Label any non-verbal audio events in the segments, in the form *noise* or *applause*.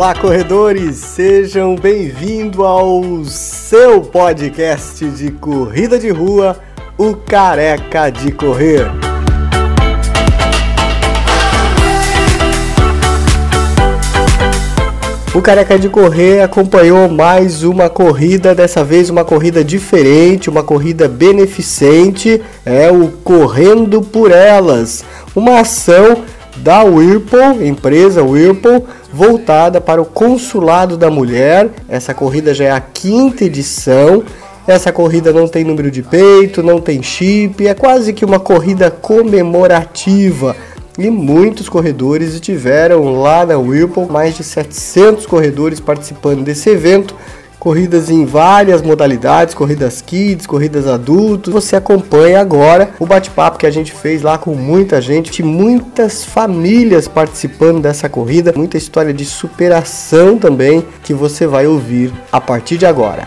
Olá, corredores! Sejam bem-vindos ao seu podcast de corrida de rua, o Careca de Correr. O Careca de Correr acompanhou mais uma corrida, dessa vez uma corrida diferente, uma corrida beneficente, é o Correndo por Elas, uma ação da Whirlpool, empresa Whirlpool, voltada para o Consulado da Mulher. Essa corrida já é a quinta edição. Essa corrida não tem número de peito, não tem chip, é quase que uma corrida comemorativa e muitos corredores estiveram lá na Whirlpool, mais de 700 corredores participando desse evento. Corridas em várias modalidades, corridas kids, corridas adultos. Você acompanha agora o bate-papo que a gente fez lá com muita gente, muitas famílias participando dessa corrida, muita história de superação também que você vai ouvir a partir de agora.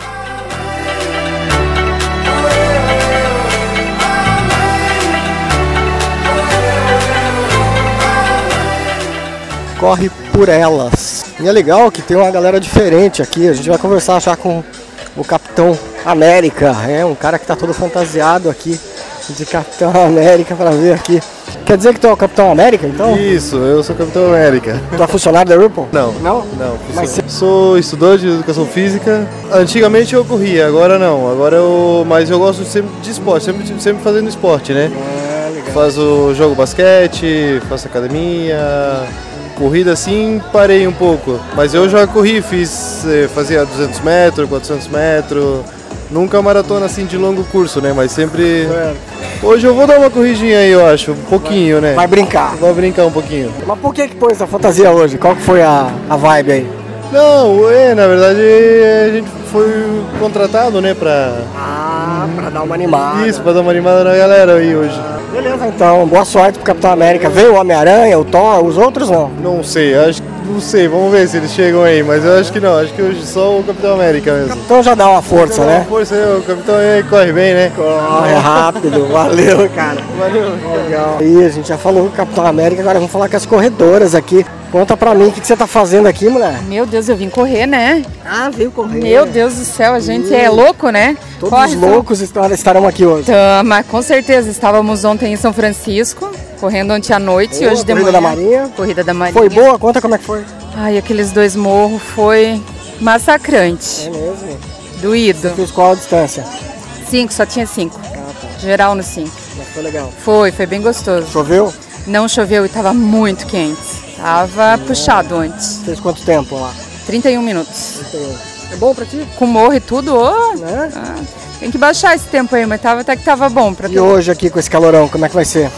corre por elas. E é legal que tem uma galera diferente aqui. A gente vai conversar já com o Capitão América, é um cara que está todo fantasiado aqui de Capitão *laughs* América para ver aqui. Quer dizer que tu é o Capitão América, então? Isso, eu sou o Capitão América. Tu é funcionário da Ripple? Não. Não? Não. Mas Sou estudante de educação física. Antigamente eu corria, agora não. Agora eu... Mas eu gosto sempre de esporte, sempre, sempre fazendo esporte, né? É, legal. Faço jogo basquete, faço academia, Corrida assim, parei um pouco. Mas eu já corri, fiz, eh, fazia 200 metros, 400 metros. Nunca maratona assim de longo curso, né? Mas sempre. Hoje eu vou dar uma corridinha aí, eu acho. Um pouquinho, né? Vai brincar. Vai brincar um pouquinho. Mas por que que pôs essa fantasia hoje? Qual que foi a, a vibe aí? Não, é, na verdade a gente foi contratado, né, pra. Ah, pra dar uma animada. Isso, pra dar uma animada na galera aí hoje. Beleza, então. Boa sorte pro Capitão América. Veio o Homem-Aranha, o Thor, os outros não? Não sei, acho que não sei, vamos ver se eles chegam aí, mas eu acho que não, acho que hoje só o Capitão América mesmo. Então já dá uma força, Dá uma né? Força o Capitão corre bem, né? Corre rápido, *laughs* valeu, cara. Valeu. Legal. E a gente já falou com o Capitão América, agora vamos falar com as corredoras aqui. Conta pra mim o que, que você tá fazendo aqui, mulher. Meu Deus, eu vim correr, né? Ah, veio correr. Meu Deus do céu, a gente é louco, né? Todos Corre, os loucos estar- estarão aqui hoje. Tama, com certeza. Estávamos ontem em São Francisco, correndo ontem à noite e Boa, hoje de corrida manhã. da Marinha. Corrida da Marinha. Foi boa? Conta como é que foi. Ai, aqueles dois morros foi massacrante. É mesmo. Doído. Fiz qual a distância? Cinco, só tinha cinco. Ah, tá. Geral no cinco. Mas foi legal. Foi, foi bem gostoso. Choveu? Não choveu e tava muito quente. Tava puxado antes. Fez quanto tempo lá? 31 minutos. É bom pra ti? Com morro e tudo, ô, Né? Ah, tem que baixar esse tempo aí, mas tava, até que tava bom pra E hoje aqui com esse calorão, como é que vai ser?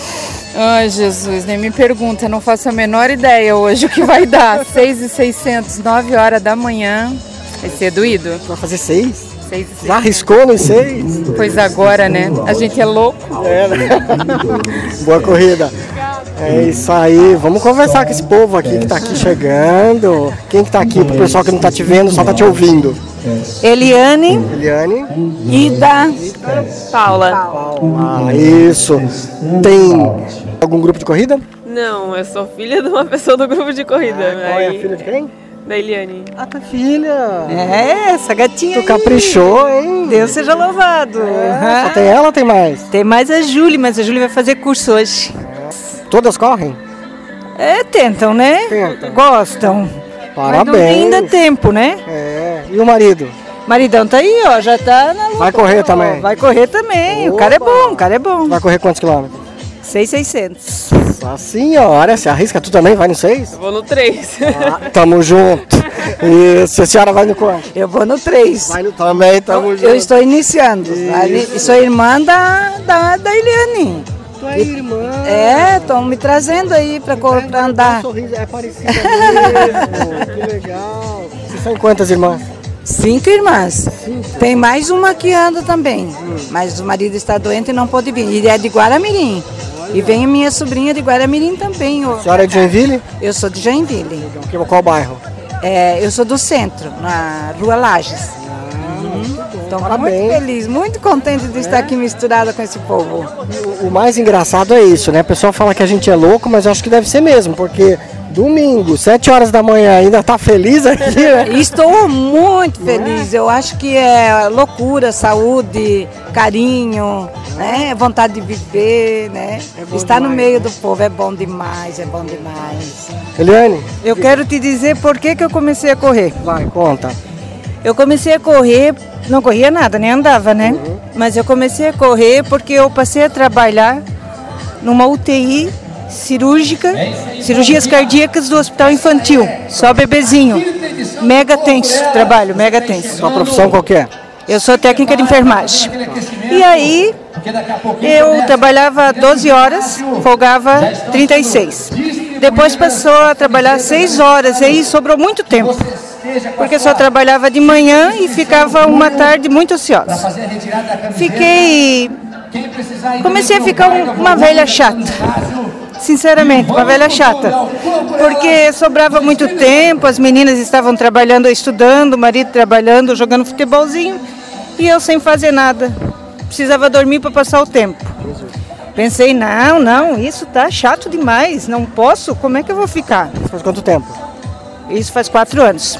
Ai, Jesus, nem me pergunta, não faço a menor ideia hoje o que vai dar. *laughs* 6 e 600, 9 horas da manhã. Vai ser doído? Vai fazer seis? 6 e 600. Já arriscou nos seis? Pois agora, né? A gente é louco. É, né? *laughs* Boa corrida. É isso aí. Vamos conversar com esse povo aqui que tá aqui chegando. Quem que tá aqui? Pro pessoal que não tá te vendo, só tá te ouvindo. Eliane, Eliane. Ida, Paula. Ah, isso. Tem algum grupo de corrida? Não, eu sou filha de uma pessoa do grupo de corrida. Qual é a filha de quem? Da Eliane. Ah, tua filha. É, essa gatinha. Tu aí. caprichou, hein? Deus seja louvado. É, Só tem ela ou tem mais? Tem mais a Júlia, mas a Júlia vai fazer curso hoje. Todas correm? É, tentam, né? Tentam. Gostam. Mas não tem ainda Parabéns. tempo, né? É. E o marido? Maridão tá aí, ó, já tá na luta. Vai correr ó, também? Vai correr também. O cara é Opa. bom, o cara é bom. Vai correr quantos quilômetros? 6,600. A senhora, se arrisca, tu também vai no seis? Vou no 3. Ah, tamo junto. *laughs* Isso, a senhora vai no quanto? Eu vou no 3. Vai no também, tamo junto. Eu estou iniciando. Ali- Sou irmã da, da, da Eliane. Tua irmã. É, estão me trazendo aí pra andar. sorriso é parecida mesmo. que legal. Vocês são quantas irmãs? Cinco irmãs. Tem mais uma que anda também. Mas o marido está doente e não pôde vir. E é de Guaramirim. E vem a minha sobrinha de Guaramirim também. A senhora é de Joinville? Eu sou de Joinville. Que- Qual bairro? É, eu sou do centro, na Rua Lages. Estou muito Parabéns. feliz, muito contente de estar aqui misturada com esse povo. O, o mais engraçado é isso, né? O pessoal fala que a gente é louco, mas eu acho que deve ser mesmo, porque Domingo, 7 horas da manhã, ainda tá feliz aqui, né? Estou muito feliz. Eu acho que é loucura, saúde, carinho, né? Vontade de viver, né? Estar no meio do povo é bom demais, é bom demais. Eliane, Eu quero te dizer por que, que eu comecei a correr. vai, conta. Eu comecei a correr, não corria nada, nem andava, né? Mas eu comecei a correr porque eu passei a trabalhar numa UTI cirúrgica, cirurgias cardíacas do Hospital Infantil, só bebezinho. Mega tenso, trabalho, mega tenso. Sua profissão qual que é? Eu sou técnica de enfermagem. E aí, eu trabalhava 12 horas, folgava 36. Depois passou a trabalhar 6 horas, e aí sobrou muito tempo. Porque só trabalhava de manhã e ficava uma tarde muito ociosa. Fiquei. Comecei a ficar um- uma velha chata. Sinceramente, uma velha chata. Porque sobrava muito tempo, as meninas estavam trabalhando, estudando, o marido trabalhando, jogando futebolzinho, e eu sem fazer nada. Precisava dormir para passar o tempo. Pensei, não, não, isso tá chato demais, não posso, como é que eu vou ficar? Faz quanto tempo? Isso faz quatro anos.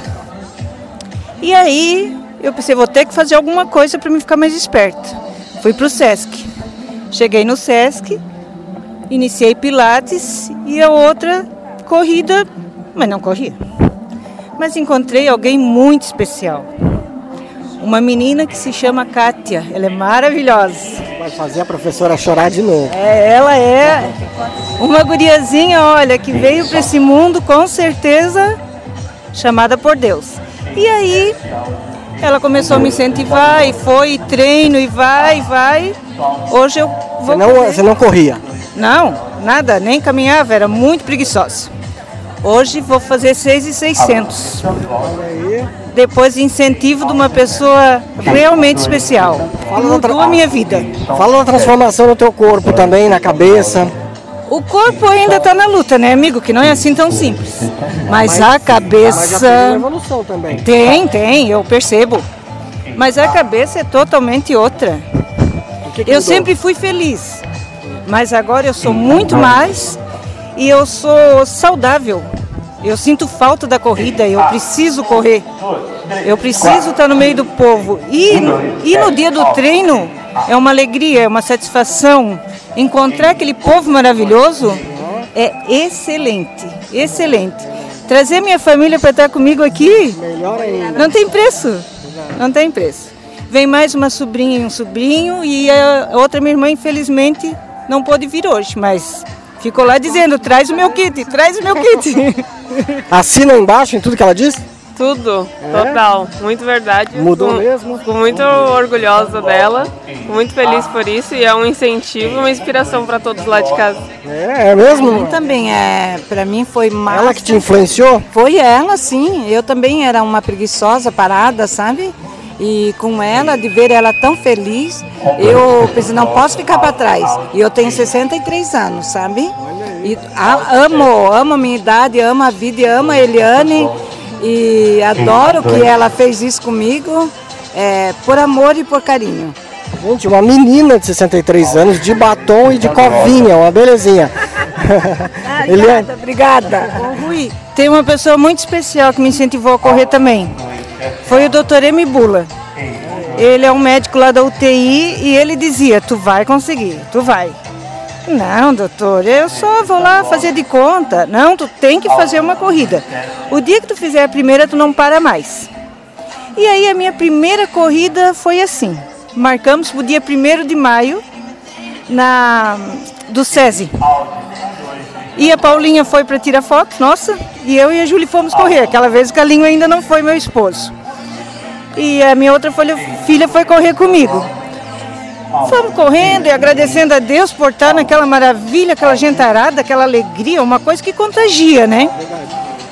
E aí eu pensei, vou ter que fazer alguma coisa para me ficar mais esperta. Fui para o Sesc. Cheguei no Sesc, iniciei Pilates e a outra corrida, mas não corria. Mas encontrei alguém muito especial. Uma menina que se chama Kátia. Ela é maravilhosa. Vai fazer a professora chorar de novo. É, ela é uma guriazinha, olha, que veio para esse mundo com certeza chamada por Deus. E aí ela começou a me incentivar e foi, e treino e vai, e vai. Hoje eu vou. Você não, correr. você não corria. Não, nada, nem caminhava, era muito preguiçosa. Hoje vou fazer 6,600. Depois de incentivo de uma pessoa realmente especial. Mudou a minha vida. Fala da transformação no teu corpo também, na cabeça. O corpo ainda está na luta, né, amigo? Que não é assim tão simples. Mas, a Mas já cabeça. teve uma evolução também. Tem, tem, eu percebo. Mas a cabeça é totalmente outra. Que que Eu sempre fui feliz, mas agora eu sou muito mais e eu sou saudável. Eu sinto falta da corrida, eu preciso correr. Eu preciso estar no meio do povo. E, e no dia do treino é uma alegria, é uma satisfação. Encontrar aquele povo maravilhoso é excelente, excelente. Trazer minha família para estar comigo aqui não tem preço. Não tem preço. Vem mais uma sobrinha e um sobrinho e a outra minha irmã, infelizmente, não pôde vir hoje, mas ficou lá dizendo, traz o meu kit, traz o meu kit. Assina embaixo em tudo que ela diz? Tudo, total, muito verdade. Mudou Fico- mesmo? Fico muito orgulhosa dela, muito feliz por isso e é um incentivo, uma inspiração para todos lá de casa. É, é mesmo? Também é, para mim foi massa. Ela que te influenciou? Foi ela, sim. Eu também era uma preguiçosa, parada, sabe? E com ela, de ver ela tão feliz, eu pensei, não posso ficar para trás. E eu tenho 63 anos, sabe? E a- amo, amo a minha idade, amo a vida, e amo a Eliane. E adoro que ela fez isso comigo, é, por amor e por carinho. Gente, uma menina de 63 anos, de batom e de covinha, uma belezinha. Eliane, Obrigada. Ô, Rui, tem uma pessoa muito especial que me incentivou a correr também. Foi o Dr. Emi Bula. Ele é um médico lá da UTI e ele dizia, tu vai conseguir, tu vai. Não, doutor, eu só vou lá fazer de conta. Não, tu tem que fazer uma corrida. O dia que tu fizer a primeira, tu não para mais. E aí a minha primeira corrida foi assim. Marcamos o dia 1 de maio na do SESI. E a Paulinha foi para tirar foto, nossa, e eu e a Júlia fomos correr. Aquela vez o Calinho ainda não foi meu esposo. E a minha outra filha foi correr comigo. Fomos correndo e agradecendo a Deus por estar naquela maravilha, aquela gentarada, aquela alegria, uma coisa que contagia, né?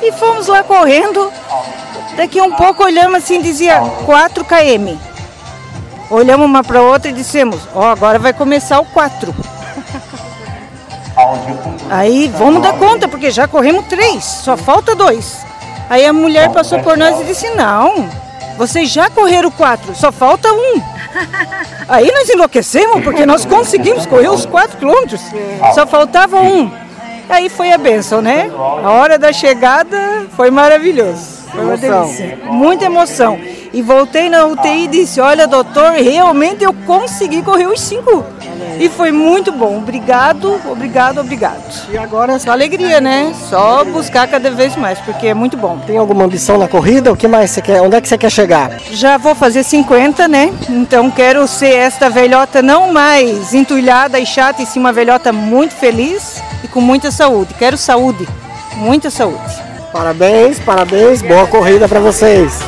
E fomos lá correndo. Daqui um pouco olhamos assim, dizia 4 km. Olhamos uma para outra e dissemos, ó, agora vai começar o 4. Aí vamos dar conta, porque já corremos três, só falta dois. Aí a mulher passou por nós e disse: Não, vocês já correram quatro, só falta um. Aí nós enlouquecemos, porque nós conseguimos correr os quatro quilômetros, só faltava um. Aí foi a benção, né? A hora da chegada foi maravilhoso. Foi uma delícia. Muita emoção. E voltei na UTI e disse: Olha, doutor, realmente eu consegui correr os cinco. E foi muito bom. Obrigado, obrigado, obrigado. E agora Só alegria, né? Só buscar cada vez mais, porque é muito bom. tem alguma ambição na corrida? O que mais você quer? Onde é que você quer chegar? Já vou fazer 50, né? Então quero ser esta velhota não mais entulhada e chata, e sim uma velhota muito feliz e com muita saúde. Quero saúde, muita saúde. Parabéns, parabéns, boa corrida para vocês.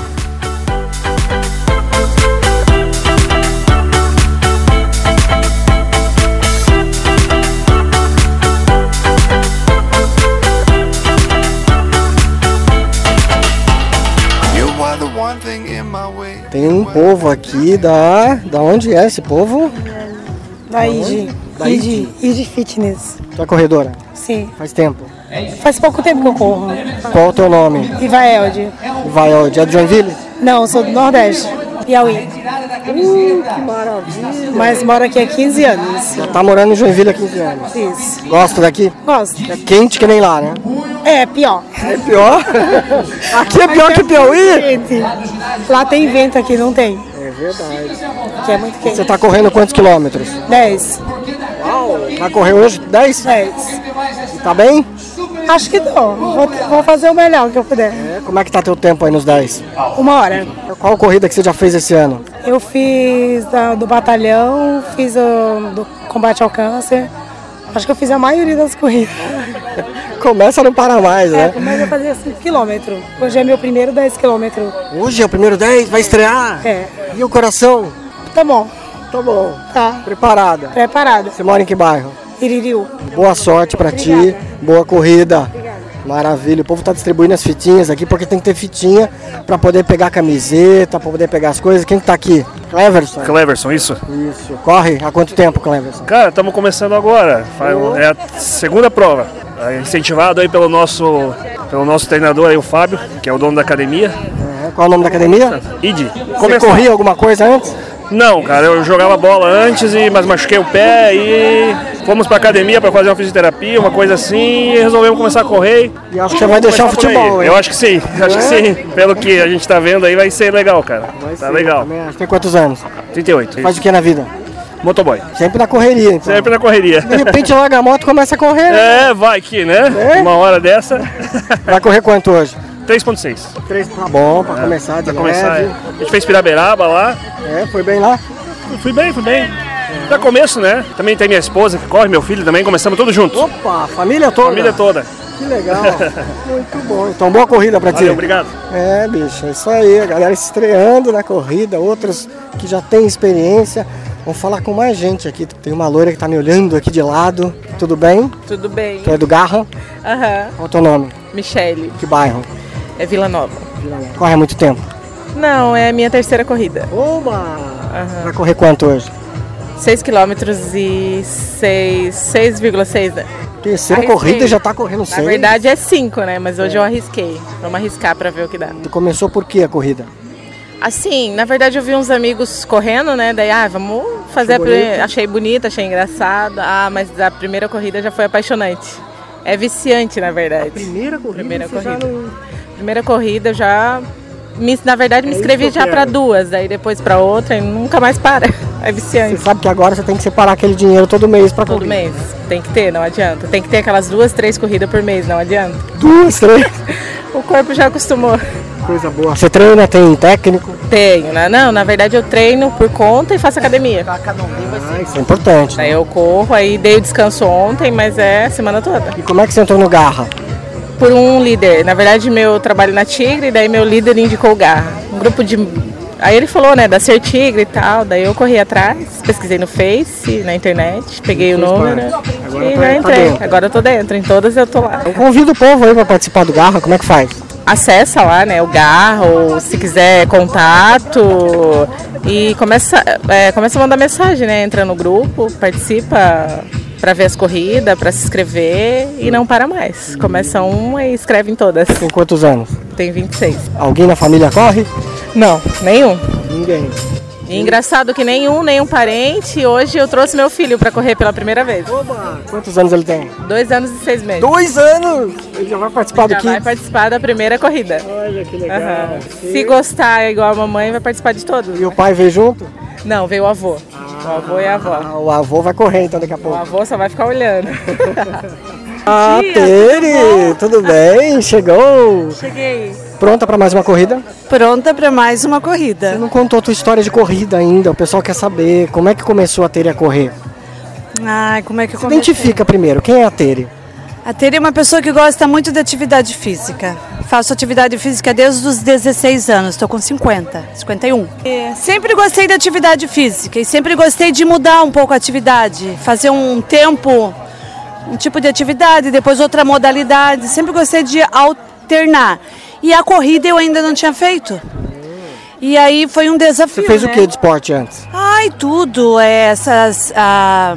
You are the one thing in my way. Tem um povo aqui da. Da onde é esse povo? Da ID. Da ID. ID Fitness. Tu é corredora? Sim. Faz tempo. Faz pouco tempo que eu corro. Qual o teu nome? Ivaelde. Onde? É de Joinville? Não, sou do Nordeste. Piauí. Uh, que maravilha. Mas moro aqui há 15 anos. Tá morando em Joinville há 15 anos. Isso. Gosta daqui? Gosto. É quente que nem lá, né? É, pior. É pior? *laughs* aqui é pior que Piauí? Quente. Lá tem vento, aqui não tem. É verdade. Aqui é muito Você quente. tá correndo quantos quilômetros? 10. Vai correr hoje 10? 10. Tá bem? Acho que dou. Vou, vou fazer o melhor que eu puder. É, como é que tá teu tempo aí nos 10? Uma hora. Qual corrida que você já fez esse ano? Eu fiz da- do batalhão, fiz o, do combate ao câncer. Acho que eu fiz a maioria das corridas. *laughs* Começa a não parar mais, É, né? mas eu fazia 5 km. Hoje é meu primeiro 10 km. Hoje é o primeiro 10, vai estrear? É. E o coração? Tá bom, Tá bom. tá. Preparada. Preparada. Você mora em que bairro? Iririu. Boa sorte pra ti, boa corrida. Maravilha, o povo tá distribuindo as fitinhas aqui porque tem que ter fitinha pra poder pegar camiseta, pra poder pegar as coisas. Quem que tá aqui? Cleverson? Cleverson, isso? Isso. Corre há quanto tempo, Cleverson? Cara, estamos começando agora. É a segunda prova. É Incentivado aí pelo nosso, pelo nosso treinador aí, o Fábio, que é o dono da academia. É, qual é o nome da academia? ID. Você corria alguma coisa antes? Não, cara, eu jogava bola antes, e, mas machuquei o pé e fomos pra academia para fazer uma fisioterapia, uma coisa assim, e resolvemos começar a correr. E acho que você vai deixar o futebol? Eu acho que sim, *laughs* acho que sim. Pelo que a gente tá vendo aí, vai ser legal, cara. tá legal. Também acho. Tem quantos anos? 38. Faz o que na vida? Motoboy. Sempre na correria, então. Sempre na correria. De repente larga a moto e começa a correr. né? *laughs* É, vai que, né? É? Uma hora dessa. Vai correr quanto hoje? 3.6. Três, tá bom, pra começar de Pra começar, leve. é. a gente fez Piraberaba lá. É, foi bem lá. Fui bem, fui bem. Pra começo, né? Também tem minha esposa que corre, meu filho também, começamos todos juntos. Opa, família toda. Família toda. Que legal. *laughs* Muito bom. Então, boa corrida pra ti. Valeu, obrigado. É, bicho, é isso aí. A galera estreando na corrida, outros que já têm experiência. Vamos falar com mais gente aqui. Tem uma loira que tá me olhando aqui de lado. Tudo bem? Tudo bem. Tu é do Garra? Aham. Qual é o teu nome? Michele, Que bairro? É Vila Nova. Corre há muito tempo. Não, é a minha terceira corrida. Oba! Vai correr quanto hoje? 6 km e 6, 6,6, né? Terceira Arrisquei. corrida já tá correndo Na seis. verdade é 5, né? Mas hoje eu arrisquei. Vamos arriscar pra ver o que dá. Tu começou por que a corrida? Assim, na verdade eu vi uns amigos correndo, né? Daí, ah, vamos fazer Achou a bonito? Achei bonita, achei engraçado. Ah, mas a primeira corrida já foi apaixonante. É viciante, na verdade. Primeira corrida? Primeira corrida. não- Primeira corrida já. Me, na verdade, me É inscrevi já quero. duas, daí depois pra outra e nunca mais para. *laughs* É Você viciante. sabe que agora você tem que separar aquele dinheiro todo mês pra Todo mês. Tem que ter, não adianta. Tem que ter aquelas duas, três corridas por mês, não adianta. Duas, três. *laughs* O corpo já acostumou. Coisa boa. Você treina, tem técnico? Tenho, né? Não, na verdade eu treino por conta e faço academia. Ah, isso é importante. Daí eu corro, aí dei o descanso ontem, mas é semana toda. E como é que você entrou no Garra? Por um líder. Na verdade, meu trabalho na Tigre, daí meu líder indicou o Garra. Um grupo de. Aí ele falou, né, da Ser Tigre e tal. Daí eu corri atrás, pesquisei no Face, na internet, peguei o número Agora e tá- já tá entrei. dentro. Agora eu tô dentro, em todas eu tô lá. Eu convido o povo aí pra participar do Garra, como é que faz? acessa lá, né, o Garra, ou se quiser contato e começa, é, começa a mandar mensagem, né, entra no grupo, participa para ver as corridas, para se inscrever e não para mais. Começa uma e escreve em todas. Tem quantos anos? Tem 26. Alguém na família corre? Não, nenhum. Ninguém. E engraçado que nenhum, nenhum parente. Hoje eu trouxe meu filho para correr pela primeira vez. Oba! Quantos anos ele tem? Dois anos e seis meses. Dois anos! Ele já vai participar Já do vai Kids? participar da primeira corrida. Olha que legal. Aham. Se gostar igual a mamãe, vai participar de todos. E o pai veio junto? Não, veio o avô. o avô e a avó. Ah, o avô vai correr então daqui a O pouco. avô só vai ficar olhando. *laughs* Ah, Tere! Tudo bem? Chegou? Cheguei. Pronta para mais uma corrida? Pronta para mais uma Você corrida. não contou a tua história de corrida ainda. O pessoal quer saber como é que começou a Tere a correr. Ai, como é que eu Se comecei? identifica primeiro. Quem é a Tere? A Tere é uma pessoa que gosta muito de atividade física. Faço atividade física desde os 16 anos, estou com 50, 51. É, sempre gostei de atividade física e sempre gostei de mudar um pouco a atividade, fazer um tempo, um tipo de atividade, depois outra modalidade. Sempre gostei de alternar. E a corrida eu ainda não tinha feito. E aí foi um desafio. Você fez o né? que de esporte antes? Ai, tudo. é, Essas ah,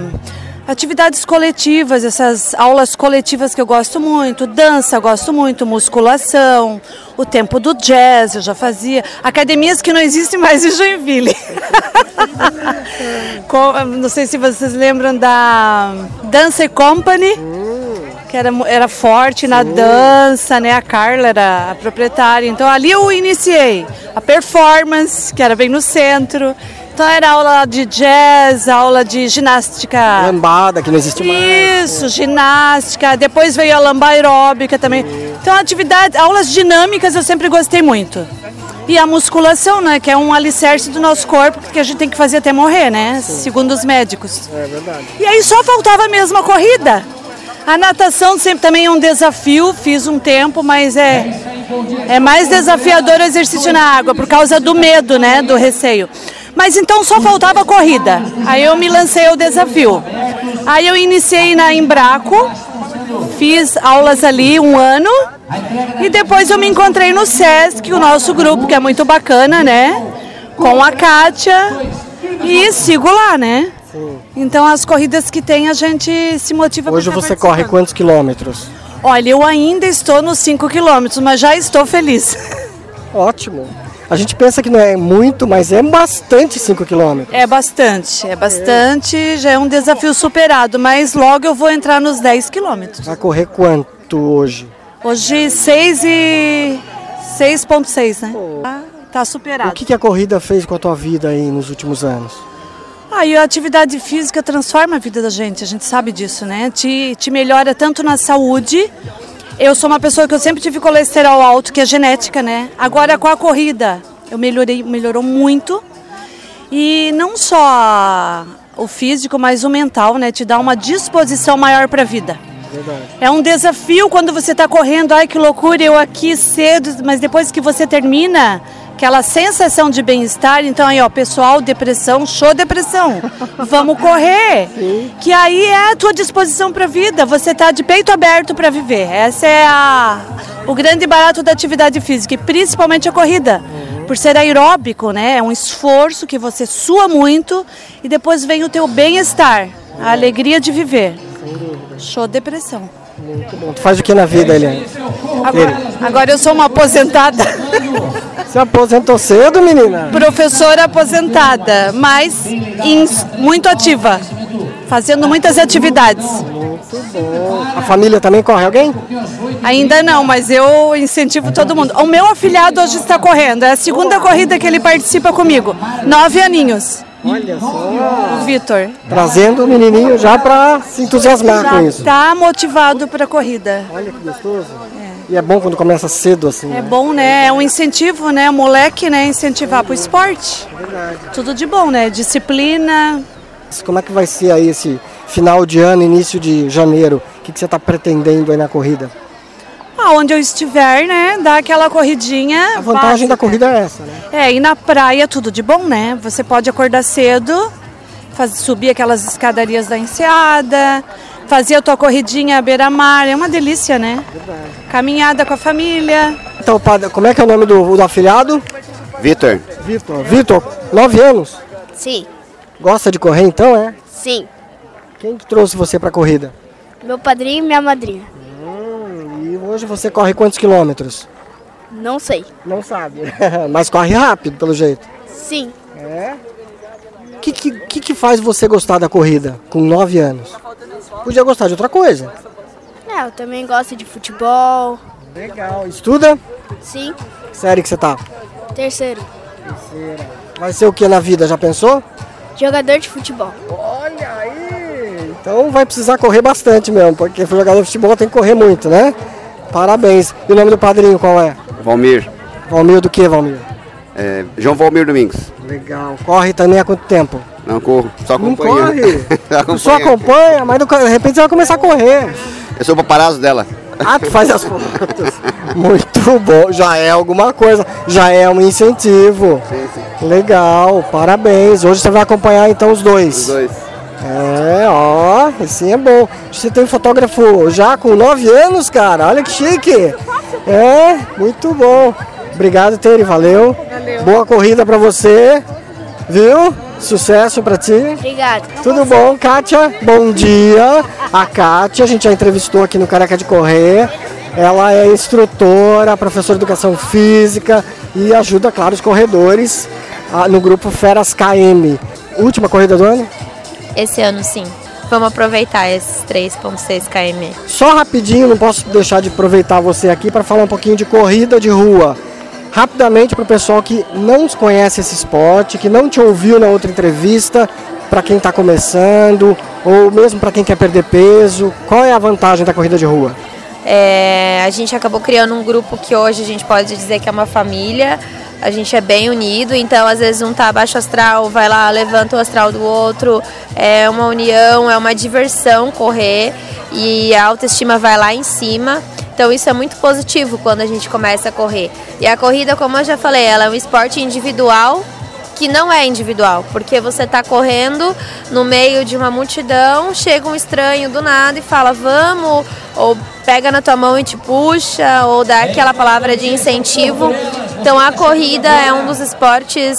atividades coletivas, essas aulas coletivas que eu gosto muito. Dança, eu gosto muito. Musculação. O tempo do jazz, eu já fazia. Academias que não existem mais em Joinville. *laughs* Não sei se vocês lembram da Dança Company. Que era, era forte na dança, né? A Carla era a proprietária. Então ali eu iniciei a performance, que era bem no centro. Então era aula de jazz, aula de ginástica. Lambada, que não existe mais. Isso, ginástica. Depois veio a lamba aeróbica também. Então, atividade, aulas dinâmicas eu sempre gostei muito. E a musculação, né, que é um alicerce do nosso corpo, que a gente tem que fazer até morrer, né, segundo os médicos. É verdade. E aí só faltava mesmo a corrida. A natação sempre também é um desafio, fiz um tempo, mas é, é mais desafiador o exercício na água, por causa do medo, né, do receio. Mas então só faltava corrida. Aí eu me lancei ao desafio. Aí eu iniciei na Embraco, fiz aulas ali um ano e depois eu me encontrei no SESC, o nosso grupo, que é muito bacana, né? Com a Kátia e sigo lá, né? Então as corridas que tem a gente se motiva Hoje você corre quantos quilômetros? Olha, eu ainda estou nos 5 quilômetros, mas já estou feliz. Ótimo. A gente pensa que não é muito, mas é bastante 5 quilômetros. É bastante, é bastante, já é um desafio superado, mas logo eu vou entrar nos 10 quilômetros. Vai correr quanto hoje? Hoje 6 e 6.6, né? Tá, tá superado. O que, que a corrida fez com a tua vida aí nos últimos anos? Ah, e a atividade física transforma a vida da gente, a gente sabe disso, né? Te, te melhora tanto na saúde. Eu sou uma pessoa que eu sempre tive colesterol alto, que é genética, né? Agora com a corrida, eu melhorei, melhorou muito. E não só o físico, mas o mental, né? Te dá uma disposição maior para a vida. Verdade. É um desafio quando você está correndo, ai que loucura, eu aqui cedo, mas depois que você termina, aquela sensação de bem-estar, então aí ó, pessoal, depressão, show depressão, vamos correr, *laughs* que aí é a tua disposição para a vida, você tá de peito aberto para viver, essa é a, o grande barato da atividade física, e principalmente a corrida, por ser aeróbico, né, é um esforço que você sua muito, e depois vem o teu bem-estar, a alegria de viver. Show depressão. Muito bom. Tu faz o que na vida, Eliane? Agora, agora eu sou uma aposentada, Você aposentou cedo, menina? professora aposentada, mas muito ativa, fazendo muitas atividades. A família também corre alguém? Ainda não, mas eu incentivo todo mundo. O meu afilhado hoje está correndo, é a segunda corrida que ele participa comigo. Nove aninhos, Olha só. o Vitor. Trazendo o menininho já pra se entusiasmar com Já isso. está motivado para a corrida. Olha que gostoso. E é bom quando começa cedo assim. É né? bom, né? É um incentivo, né? O moleque, né? Incentivar para o esporte. Tudo de bom, né? Disciplina, Como é que vai ser aí esse final de ano, início de janeiro? O que, que você está pretendendo aí na corrida? Aonde eu estiver, né? Dar aquela corridinha. A vantagem básica. da corrida é essa, né? É, e na praia tudo de bom, né? Você pode acordar cedo, faz, subir aquelas escadarias da enseada, fazer a tua corridinha à beira-mar, é uma delícia, né? Caminhada com a família. Então, padre, como é que é o nome do, do afilhado? Vitor, Vitor. Vitor, nove anos. Sim, Gosta de correr então, é? sim. Quem que trouxe você pra corrida? Meu padrinho e minha madrinha. Hoje você corre quantos quilômetros? Não sei. Não sabe. *laughs* Mas corre rápido, pelo jeito. Sim. É? O que, que, que, faz você gostar da corrida com 9 anos? Podia gostar de outra coisa. É, eu também gosto de futebol. Legal. Estuda? Sim. Série que você tá? Terceiro. Vai ser o que na vida? Já pensou? Jogador de futebol. Olha aí! Então vai precisar correr bastante mesmo, porque jogador de futebol tem que correr muito, né? Parabéns. E o nome do padrinho qual é? Valmir. Valmir do que, Valmir? É, João Valmir Domingos. Legal. Corre também há quanto tempo? Não corro, só Não acompanho. corre? *laughs* Só acompanha, mas de repente você vai começar a correr. Eu sou paparazzo dela. Ah, tu faz as fotos. *laughs* Muito bom. Já é alguma coisa. Já é um incentivo. Legal, parabéns. Hoje você vai acompanhar então os dois. Os dois. É, ó, assim é bom. Você tem um fotógrafo já com 9 anos, cara. Olha que chique. É, muito bom. Obrigado, Tere, valeu. Valeu. Boa corrida pra você. Viu? Sucesso pra ti. Obrigado. Tudo bom, Kátia? Bom dia. A Kátia, a gente já entrevistou aqui no Careca de Correr. Ela é instrutora, professora de educação física e ajuda, claro, os corredores ah, no grupo Feras KM. Última corrida do ano? Esse ano sim. Vamos aproveitar esses 3.6 km. Só rapidinho, não posso deixar de aproveitar você aqui para falar um pouquinho de corrida de rua. Rapidamente para o pessoal que não conhece esse esporte, que não te ouviu na outra entrevista, para quem está começando, ou mesmo para quem quer perder peso, qual é a vantagem da corrida de rua? É, a gente acabou criando um grupo que hoje a gente pode dizer que é uma família. A gente é bem unido, então às vezes um tá baixo astral, vai lá, levanta o astral do outro. É uma união, é uma diversão correr e a autoestima vai lá em cima. Então isso é muito positivo quando a gente começa a correr. E a corrida, como eu já falei, ela é um esporte individual que não é individual, porque você está correndo no meio de uma multidão, chega um estranho do nada e fala vamos, ou pega na tua mão e te puxa, ou dá aquela palavra de incentivo. Então a corrida é um dos esportes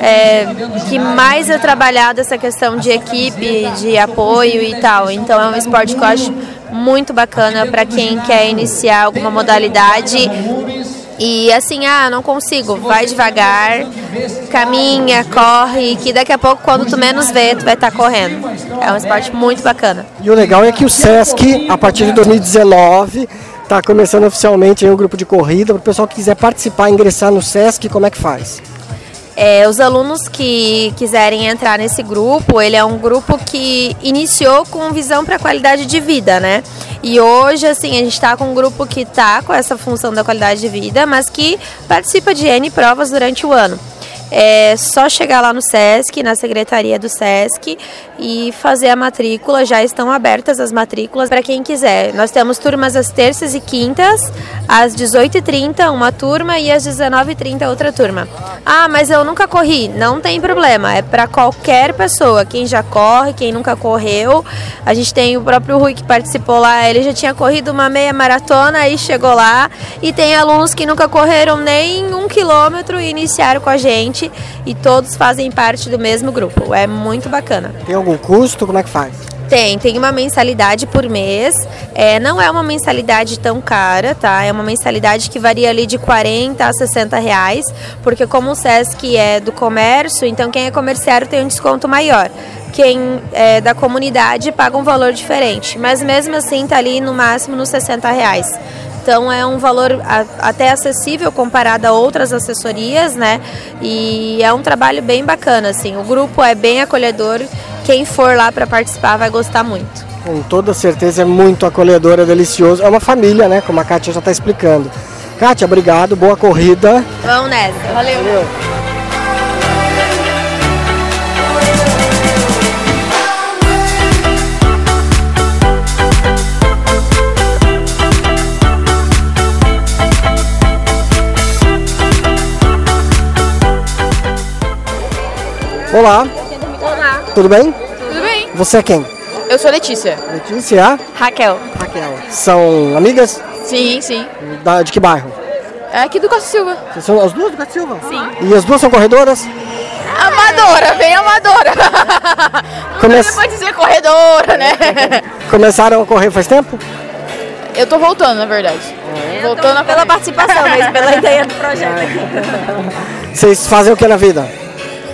é, que mais é trabalhado essa questão de equipe, de apoio e tal. Então é um esporte que eu acho muito bacana para quem quer iniciar alguma modalidade e assim, ah, não consigo, vai devagar, caminha, corre, que daqui a pouco, quando tu menos vê, tu vai estar correndo. É um esporte muito bacana. E o legal é que o SESC, a partir de 2019, está começando oficialmente o grupo de corrida. Para o pessoal que quiser participar, ingressar no SESC, como é que faz? É, os alunos que quiserem entrar nesse grupo, ele é um grupo que iniciou com visão para qualidade de vida, né? E hoje, assim, a gente está com um grupo que está com essa função da qualidade de vida, mas que participa de N provas durante o ano. É só chegar lá no SESC, na secretaria do SESC e fazer a matrícula. Já estão abertas as matrículas para quem quiser. Nós temos turmas às terças e quintas, às 18h30 uma turma e às 19h30 outra turma. Ah, mas eu nunca corri. Não tem problema, é para qualquer pessoa. Quem já corre, quem nunca correu. A gente tem o próprio Rui que participou lá, ele já tinha corrido uma meia maratona e chegou lá. E tem alunos que nunca correram nem um quilômetro e iniciaram com a gente. E todos fazem parte do mesmo grupo. É muito bacana. Tem algum custo? Como é que faz? Tem, tem uma mensalidade por mês. É, não é uma mensalidade tão cara, tá? É uma mensalidade que varia ali de 40 a 60 reais, porque como o SESC é do comércio, então quem é comerciário tem um desconto maior. Quem é da comunidade paga um valor diferente, mas mesmo assim tá ali no máximo nos 60 reais. Então é um valor até acessível comparado a outras assessorias, né? E é um trabalho bem bacana, assim. O grupo é bem acolhedor. Quem for lá para participar vai gostar muito. Com toda certeza é muito acolhedor, é delicioso. É uma família, né? Como a Kátia já está explicando. Kátia, obrigado, boa corrida. Vamos nessa. Valeu. Olá, Olá. tudo bem? Tudo bem? Você é quem? Eu sou Letícia. Letícia? Raquel. Raquel. São amigas? Sim, sim. Da, de que bairro? É aqui do Costa Silva. Vocês são as duas do Gato Silva? Sim. E as duas são corredoras? Amadora, bem amadora. *laughs* Come- Não pode dizer corredora, né? Começaram a correr faz tempo? Eu tô voltando, na verdade. voltando pela participação, mas pela *laughs* ideia do projeto aqui. Vocês fazem o que na vida?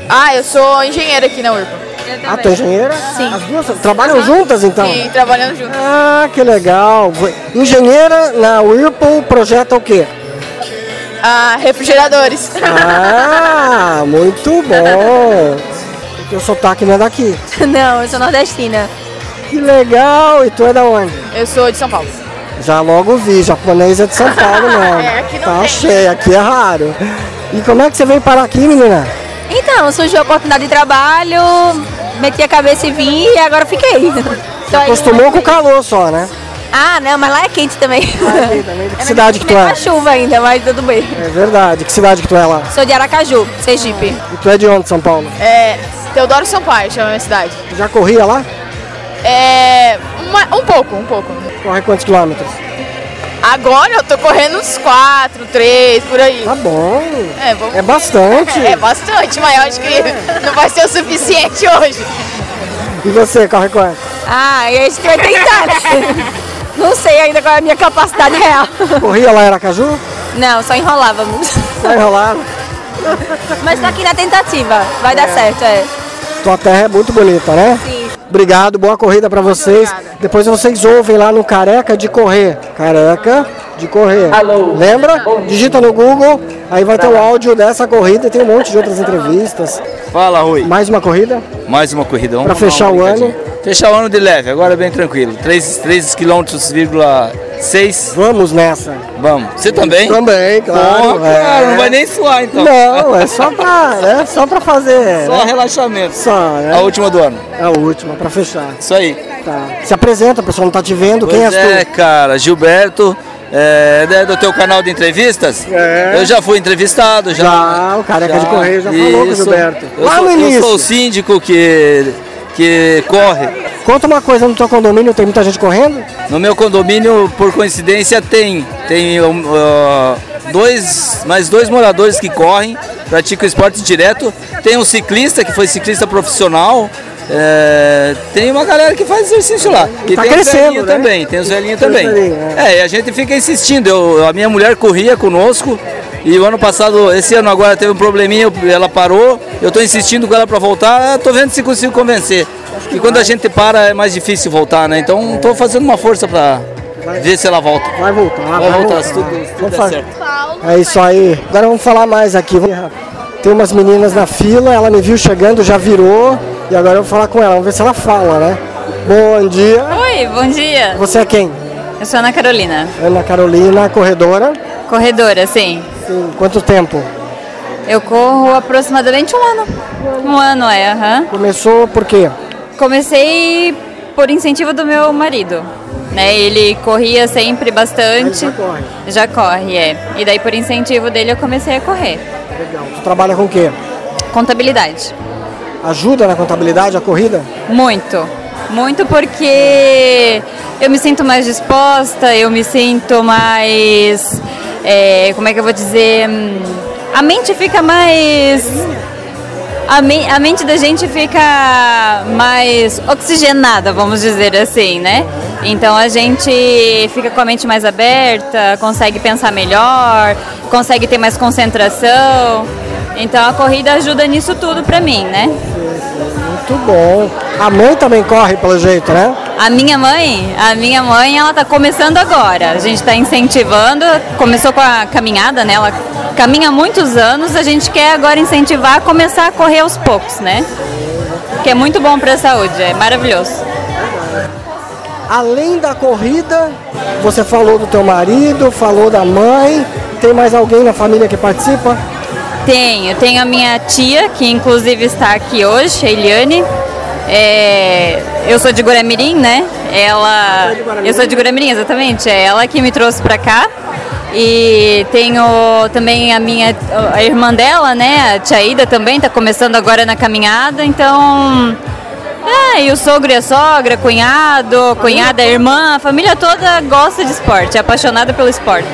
Ah, eu sou engenheira aqui na URPA. Ah, tu é engenheira? Sim. As duas trabalham juntas então? Sim, trabalhando junto. Ah, que legal. Engenheira na Whirlpool projeta o quê? Ah, refrigeradores. Ah, muito bom. O teu sotaque não é daqui. *laughs* Não, eu sou nordestina. Que legal. E tu é da onde? Eu sou de São Paulo. Já logo vi, japonês é de São *laughs* Paulo mesmo. É, aqui não tá tem. cheio, aqui é raro. E como é que você veio parar aqui, menina? Então, surgiu a oportunidade de trabalho, meti a cabeça e vim e agora fiquei. Você acostumou com o calor só, né? Ah, não, mas lá é quente também. *laughs* Que cidade que tu é? chuva ainda, mas tudo bem. É verdade. Que cidade que tu é lá? Sou de Aracaju, Sergipe. E tu é de onde, São Paulo? É, Teodoro Sampaio, chama a minha cidade. Tu já corria lá? É, uma- um pouco, um pouco. Corre quantos quilômetros? Agora eu tô correndo uns 4, 3, por aí. Tá bom. É, vamos... É bastante. *laughs* É bastante, mas eu acho que *laughs* não vai ser o suficiente hoje. E você, corre quanto? Ah, e a gente vai tentar, né? *laughs* Não sei ainda qual é a minha capacidade real. Corria lá em Aracaju? Não, só enrolávamos. Só enrolava. Mas tô aqui na tentativa, vai dar certo, é. Tua terra é muito bonita, né? Sim. Obrigado, boa corrida pra vocês. Depois vocês ouvem lá no Careca de Correr. Careca de Correr. Lembra? Digita no Google, aí vai ter o áudio dessa corrida e tem um monte de outras entrevistas. Fala, Rui. Mais uma corrida? Mais uma corrida. Vamos Pra dar uma fechar o ano? Fechar o ano de leve, agora bem tranquilo. 3, 3 km, 6. Vamos nessa. Vamos. Você também? Também, claro. Porra, é. cara, não vai nem suar então. Não, é só pra, é só pra fazer. Só né? relaxamento. Só, né? A última do ano. A última, pra fechar. Isso aí. Tá. Se apresenta, o pessoal não tá te vendo. Quem Pois és é, cara, Gilberto, é, é do teu canal de entrevistas? É. Eu já fui entrevistado, já. Já, o Careca de Correio já falou com o Isso. Gilberto. Eu Lá sou, no eu início. sou o síndico que, que corre. Conta uma coisa, no teu condomínio tem muita gente correndo? No meu condomínio, por coincidência, tem, tem uh, dois, mais dois moradores que correm, praticam esporte direto. Tem um ciclista que foi ciclista profissional. É, tem uma galera que faz exercício lá. E Tá tem crescendo, os né? também, tem os velhinhos também. velhinhos, É, e a gente fica insistindo. Eu, a minha mulher corria conosco e o ano passado, esse ano agora teve um probleminha, ela parou. Eu estou insistindo com ela para voltar, estou vendo se consigo convencer. E quando a gente para é mais difícil voltar, né? Então estou fazendo uma força para ver se ela volta. Vai voltar, Vai vai voltar, voltar. se tudo, se fazer. certo. É isso aí. Agora vamos falar mais aqui. Tem umas meninas na fila, ela me viu chegando, já virou. E agora eu vou falar com ela, vamos ver se ela fala, né? Bom dia. Oi, bom dia. Você é quem? Eu sou Ana Carolina. Ana Carolina, corredora. Corredora, sim. Sim. Quanto tempo? Eu corro aproximadamente um ano. Um ano, é, aham. Começou por quê? Comecei por incentivo do meu marido. Né? Ele corria sempre bastante. já corre. Já corre, é. E daí por incentivo dele eu comecei a correr. Legal. Você trabalha com o quê? Contabilidade. Ajuda na contabilidade a corrida? Muito. Muito porque eu me sinto mais disposta, eu me sinto mais. é, como é que eu vou dizer? Hum, A mente fica mais. A, me- a mente da gente fica mais oxigenada, vamos dizer assim, né? Então a gente fica com a mente mais aberta, consegue pensar melhor, consegue ter mais concentração. Então a corrida ajuda nisso tudo pra mim, né? Muito bom. A mãe também corre pelo jeito, né? A minha mãe, a minha mãe, ela tá começando agora. A gente está incentivando, começou com a caminhada, né? Ela caminha há muitos anos, a gente quer agora incentivar a começar a correr aos poucos, né? Que é muito bom para a saúde, é maravilhoso. Além da corrida, você falou do teu marido, falou da mãe. Tem mais alguém na família que participa? Tenho, tenho a minha tia, que inclusive está aqui hoje, a Eliane. É, eu sou de Guaramirim, né? Ela, eu sou de Guaramirim, exatamente. É ela que me trouxe pra cá. E tenho também a minha a irmã dela, né? A tia Ida também está começando agora na caminhada. Então, é, e o sogro e a sogra, cunhado, cunhada, irmã, a família toda gosta de esporte, é apaixonada pelo esporte.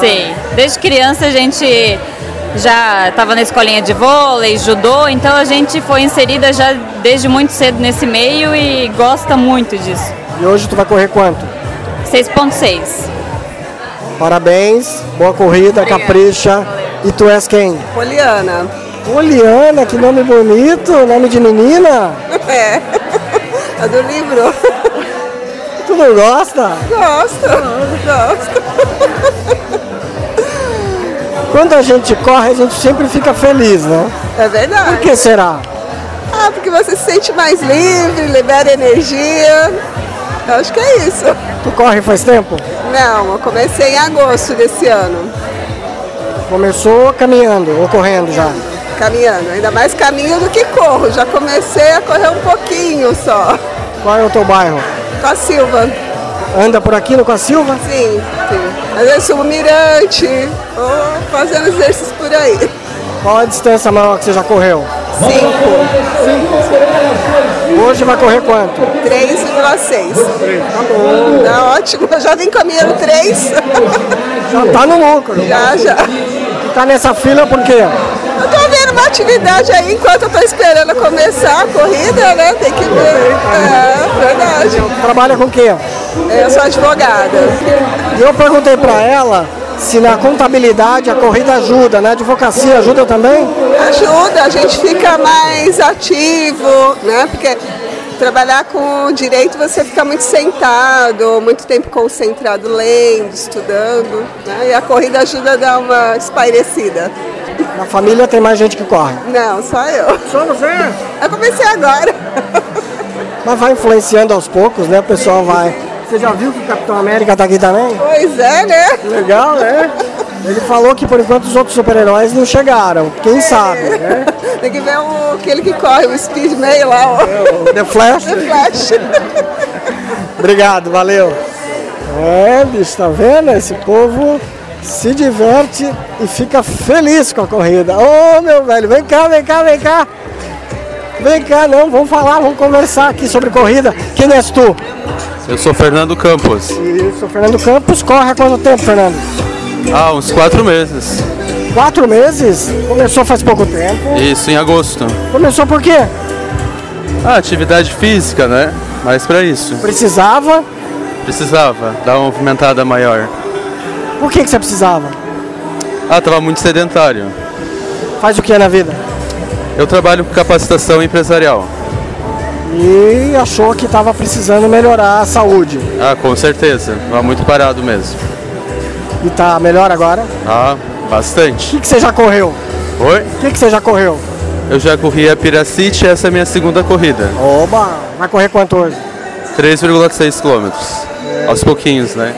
Sim, desde criança a gente já estava na escolinha de vôlei, judô, então a gente foi inserida já desde muito cedo nesse meio e gosta muito disso. E hoje tu vai correr quanto? 6.6. Parabéns, boa corrida, capricha. E tu és quem? Poliana. Poliana, que nome bonito, nome de menina. É, é do livro. Tu não gosta? Gosto, gosto. Quando a gente corre, a gente sempre fica feliz, né? É verdade. Por que será? Ah, porque você se sente mais livre, libera energia. Eu acho que é isso. Tu corre faz tempo? Não, eu comecei em agosto desse ano, Começou caminhando ou correndo já? caminhando. Ainda mais caminho do que corro. Já comecei a correr um pouquinho só. Qual é o teu bairro? Com a Silva. Anda por aqui no Com a Silva? Sim, sim. Às vezes subo mirante, ou fazendo exercícios por aí. Qual a distância maior que você já correu? Cinco. Hoje vai correr quanto? 3,6. Tá bom. Tá ótimo. Eu já vim caminhando 3. Já tá no lucro. Já, já. Tá nessa fila por quê? Uma atividade aí enquanto eu tô esperando começar a corrida, né? Tem que ver. É, verdade. Trabalha com o quê? Eu sou advogada. E eu perguntei pra ela se na contabilidade a corrida ajuda, na advocacia ajuda também? Ajuda, a gente fica mais ativo, né? Porque trabalhar com direito você fica muito sentado, muito tempo concentrado lendo, estudando, né? E a corrida ajuda a dar uma espairecida. Na família tem mais gente que corre. Não, só eu. Só você? Eu comecei agora. Mas vai influenciando aos poucos, né? O pessoal vai. Você já viu que o Capitão América tá aqui também? Pois é, né? Legal, né? Ele falou que por enquanto os outros super-heróis não chegaram. Quem sabe, né? Tem que ver o, aquele que corre, o Speed meio lá, ó. The Flash? The Flash. Obrigado, valeu. É, bicho, tá vendo? Esse povo se diverte e fica feliz com a corrida. Ô, meu velho, vem cá, vem cá, vem cá. Vem cá, não, vamos falar, vamos conversar aqui sobre corrida. Quem és tu? Eu sou Fernando Campos. Isso, Fernando Campos. Corre há quanto tempo, Fernando? Ah, uns quatro meses. Quatro meses? Começou faz pouco tempo. Isso, em agosto. Começou por quê? Ah, atividade física, né? Mas pra isso. Precisava? Precisava dar uma movimentada maior. Por que, que você precisava? Ah, tava muito sedentário. Faz o que na vida? Eu trabalho com capacitação empresarial. E achou que estava precisando melhorar a saúde. Ah, com certeza. Tava muito parado mesmo. E tá melhor agora? Ah, O bastante. que, que você já correu? Oi? O que, que você já correu? Eu já corri a Piracite, essa é a minha segunda corrida. Oba! Vai correr quanto hoje? 3,6 quilômetros. Aos pouquinhos, né?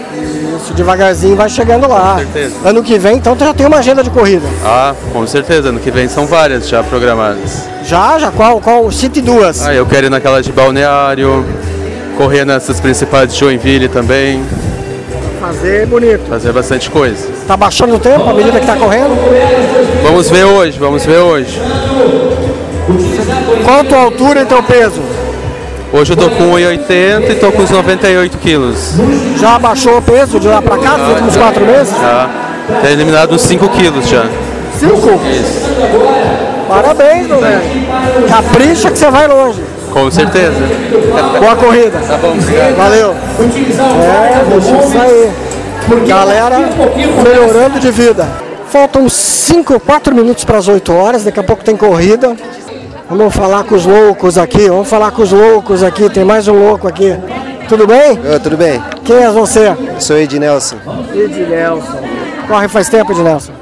Isso, devagarzinho vai chegando lá. certeza. Ano que vem, então, já tem uma agenda de corrida. Ah, com certeza. Ano que vem são várias já programadas. Já? Já? Qual? Qual? Cite duas. Ah, eu quero ir naquela de Balneário, correr nessas principais de Joinville também, Fazer bonito. fazer bastante coisa. Tá baixando o tempo à medida que tá correndo? Vamos ver hoje, vamos ver hoje. Qual a tua altura e teu peso? Hoje eu tô com 1,80 e tô com uns 98 quilos. Já abaixou o peso de lá pra cá, nos últimos quatro meses? Já. Tem eliminado uns 5 quilos já. Cinco? Isso. Parabéns, meu velho. Capricha que você vai longe. Com certeza. Boa corrida. Tá bom, obrigado. Valeu. É, deixa isso aí. Galera melhorando de vida. Faltam 5, 4 minutos para as 8 horas, daqui a pouco tem corrida. Vamos falar com os loucos aqui, vamos falar com os loucos aqui, tem mais um louco aqui. Tudo bem? tudo bem? Quem é você? Sou Ednelson. Ednelson. Corre faz tempo, Ednelson?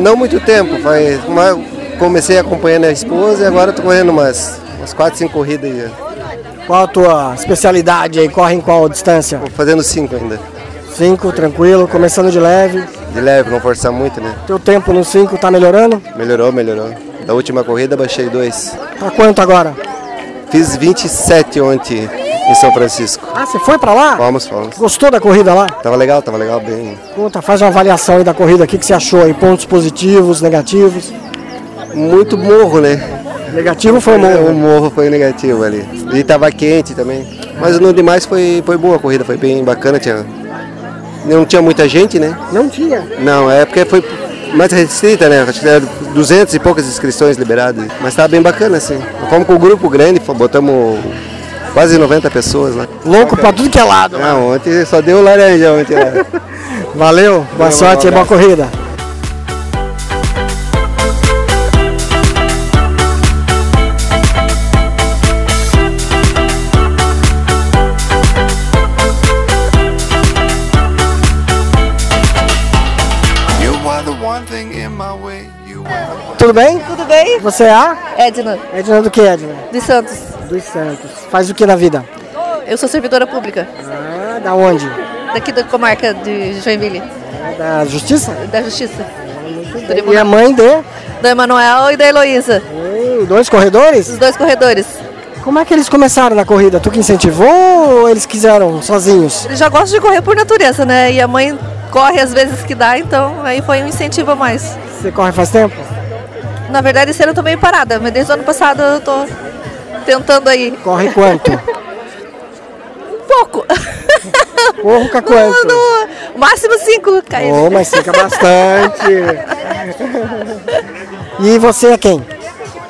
Não muito tempo, faz uma- comecei acompanhando a esposa e agora estou correndo umas, umas 4, 5 corridas aí. Qual a tua especialidade aí? Corre em qual distância? Tô fazendo 5 ainda. 5, tranquilo, começando de leve. De leve, não forçar muito, né? Teu tempo no 5 tá melhorando? Melhorou, melhorou. Da última corrida baixei 2. Tá quanto agora? Fiz 27 ontem em São Francisco. Ah, você foi pra lá? Vamos, vamos. Gostou da corrida lá? Tava legal, tava legal, bem. Conta, faz uma avaliação aí da corrida, o que, que você achou aí? Pontos positivos, negativos? Muito morro, né? Negativo foi morro? O morro foi negativo ali. E tava quente também. Mas no demais foi, foi boa a corrida, foi bem bacana. Tinha... Não tinha muita gente, né? Não tinha? Não, é porque foi mais restrita, né? Acho que era 200 e poucas inscrições liberadas. Mas tava bem bacana, assim. Fomos com um grupo grande, botamos quase 90 pessoas lá. Louco pra tudo que é lado. Não, ontem só deu laranja ontem lá. *laughs* Valeu, boa Valeu, sorte e um boa corrida. Tudo bem? Tudo bem? Você é a? Edna. Edna do que, Edna? De Santos. Dos Santos. Faz o que na vida? Eu sou servidora pública. Ah, da onde? Daqui da comarca de Joinville. Da Justiça? Da Justiça. E a mãe de? Do Emanuel e da Heloísa. Dois corredores? Os dois corredores. Como é que eles começaram na corrida? Tu que incentivou ou eles quiseram sozinhos? Eles já gostam de correr por natureza, né? E a mãe corre às vezes que dá, então aí foi um incentivo a mais. Você corre faz tempo? Na verdade, esse ano eu tô meio parada, mas desde o ano passado eu tô tentando aí. Corre quanto? Um pouco. Porra, quanto? No, no máximo cinco, Caíra. Oh, mas fica bastante. e você é quem?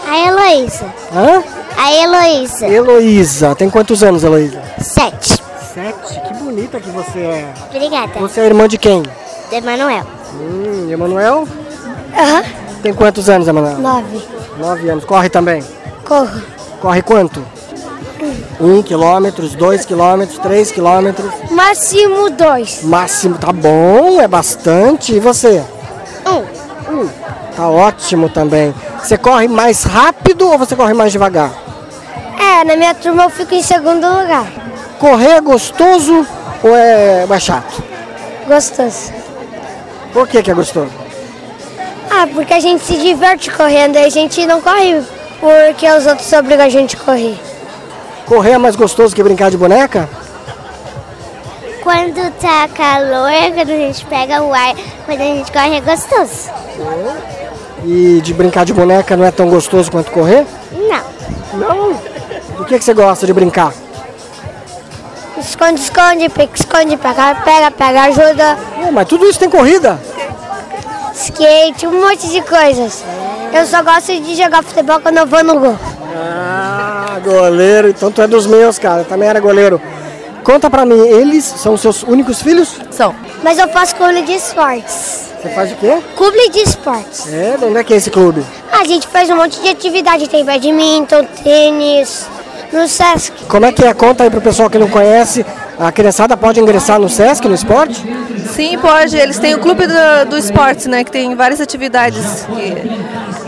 A Heloísa. Hã? A Heloísa. Heloísa. Tem quantos anos, Heloísa? Sete. Sete? Que bonita que você é. Obrigada. Você é irmã de quem? De Emanuel. Hum, Emanuel? Aham. Tem quantos anos, Emanuel? Nove. Nove anos. Corre também? Corro. Corre quanto? Um quilômetro, dois quilômetros, três quilômetros. Máximo dois. Máximo, tá bom, é bastante. E você? Um. Um. Tá ótimo também. Você corre mais rápido ou você corre mais devagar? É, na minha turma eu fico em segundo lugar. Correr é gostoso ou é, é chato? Gostoso. Por que, que é gostoso? Ah, porque a gente se diverte correndo e a gente não corre porque os outros obrigam a gente a correr. Correr é mais gostoso que brincar de boneca? Quando tá calor, quando a gente pega o ar, quando a gente corre é gostoso. E de brincar de boneca não é tão gostoso quanto correr? Não. Não? Do que, que você gosta de brincar? Esconde, esconde, pique, esconde, pega, pega, pega, ajuda. mas tudo isso tem corrida? Skate, um monte de coisas. Eu só gosto de jogar futebol quando eu vou no gol. Ah, goleiro. Então tu é dos meus, cara. Eu também era goleiro. Conta pra mim, eles são seus únicos filhos? São. Mas eu faço clube de esportes. Você faz o quê? Clube de esportes. É, de onde é que é esse clube? A gente faz um monte de atividade. Tem badminton, tênis, no Sesc. Como é que é? Conta aí pro pessoal que não conhece. A criançada pode ingressar no Sesc, no esporte? Sim, pode. Eles têm o clube do, do esportes, né? Que tem várias atividades. Que,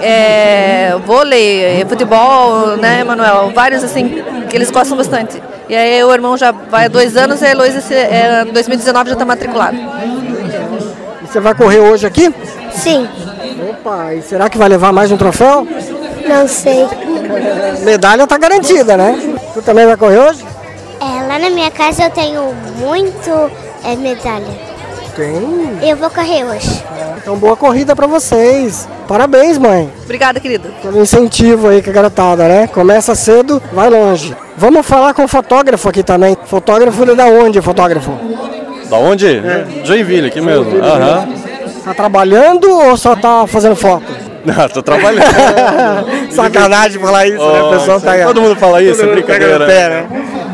é, vôlei, futebol, né, Manuel? Vários assim que eles gostam bastante. E aí o irmão já vai há dois anos e a Heloísa em 2019 já está matriculada. E você vai correr hoje aqui? Sim. Opa, e será que vai levar mais um troféu? Não sei. *laughs* Medalha tá garantida, né? Tu também vai correr hoje? É, lá na minha casa eu tenho muito é, medalha. Tem. Eu vou correr hoje. Então boa corrida pra vocês. Parabéns, mãe. Obrigada, querida. Pelo incentivo aí que a garotada, né? Começa cedo, vai longe. Vamos falar com o fotógrafo aqui também. Fotógrafo ele é da onde, fotógrafo? Da onde? Joinville, aqui mesmo. Joinville Aham. Tá trabalhando ou só tá fazendo foto? Não, tô trabalhando. *laughs* Sacanagem falar isso, né? O Oh, pessoal tá todo mundo fala isso, todo é brincadeira. pé, né?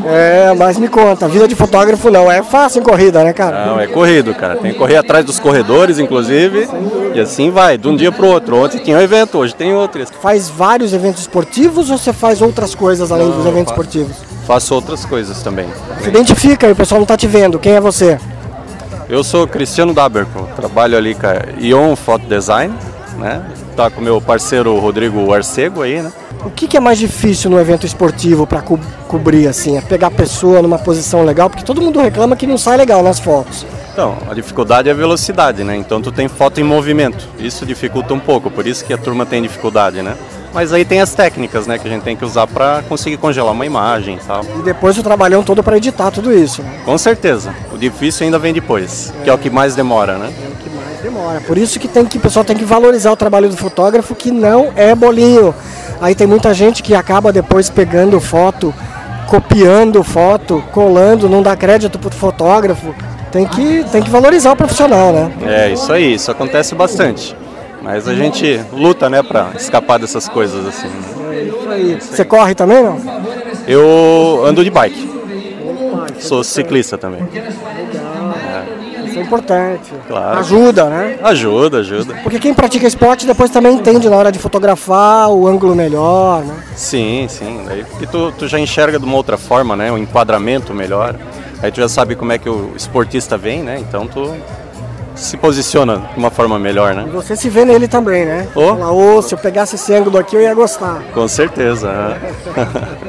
É, mas me conta, vida de fotógrafo não é fácil em corrida, né, cara? Não, é corrido, cara. Tem que correr atrás dos corredores, inclusive. E assim vai, de um dia pro outro. Ontem tinha um evento, hoje tem outro. Faz vários eventos esportivos ou você faz outras coisas além Não, dos eventos faço. esportivos? Faço outras coisas também. Se identifica aí, o pessoal não tá te vendo. Quem é você? Eu sou Cristiano Daberco, trabalho ali com a Ion Photo Design, né? Tá com meu parceiro Rodrigo Arcego aí, né? O que, que é mais difícil no evento esportivo para cobrir assim? É pegar a pessoa numa posição legal, porque todo mundo reclama que não sai legal nas fotos. Então, a dificuldade é a velocidade, né? Então tu tem foto em movimento. Isso dificulta um pouco, por isso que a turma tem dificuldade, né? Mas aí tem as técnicas, né, que a gente tem que usar para conseguir congelar uma imagem e tal. E depois o trabalhão todo para editar tudo isso. Né? Com certeza. O difícil ainda vem depois, que é o que mais demora, né? É demora. Por isso que tem que o pessoal tem que valorizar o trabalho do fotógrafo, que não é bolinho. Aí tem muita gente que acaba depois pegando foto, copiando foto, colando, não dá crédito pro fotógrafo. Tem que, tem que valorizar o profissional, né? É, isso aí, isso acontece bastante. Mas a gente luta, né, para escapar dessas coisas assim. É isso aí. Você corre também, não? Eu ando de bike. Sou ciclista também. É importante. Claro. Ajuda, né? Ajuda, ajuda. Porque quem pratica esporte depois também entende na hora de fotografar o ângulo melhor, né? Sim, sim. Daí porque tu, tu já enxerga de uma outra forma, né? O enquadramento melhor. Aí tu já sabe como é que o esportista vem, né? Então tu se posiciona de uma forma melhor, né? Você se vê nele também, né? Ô. Fala, ô, se eu pegasse esse ângulo aqui eu ia gostar. Com certeza.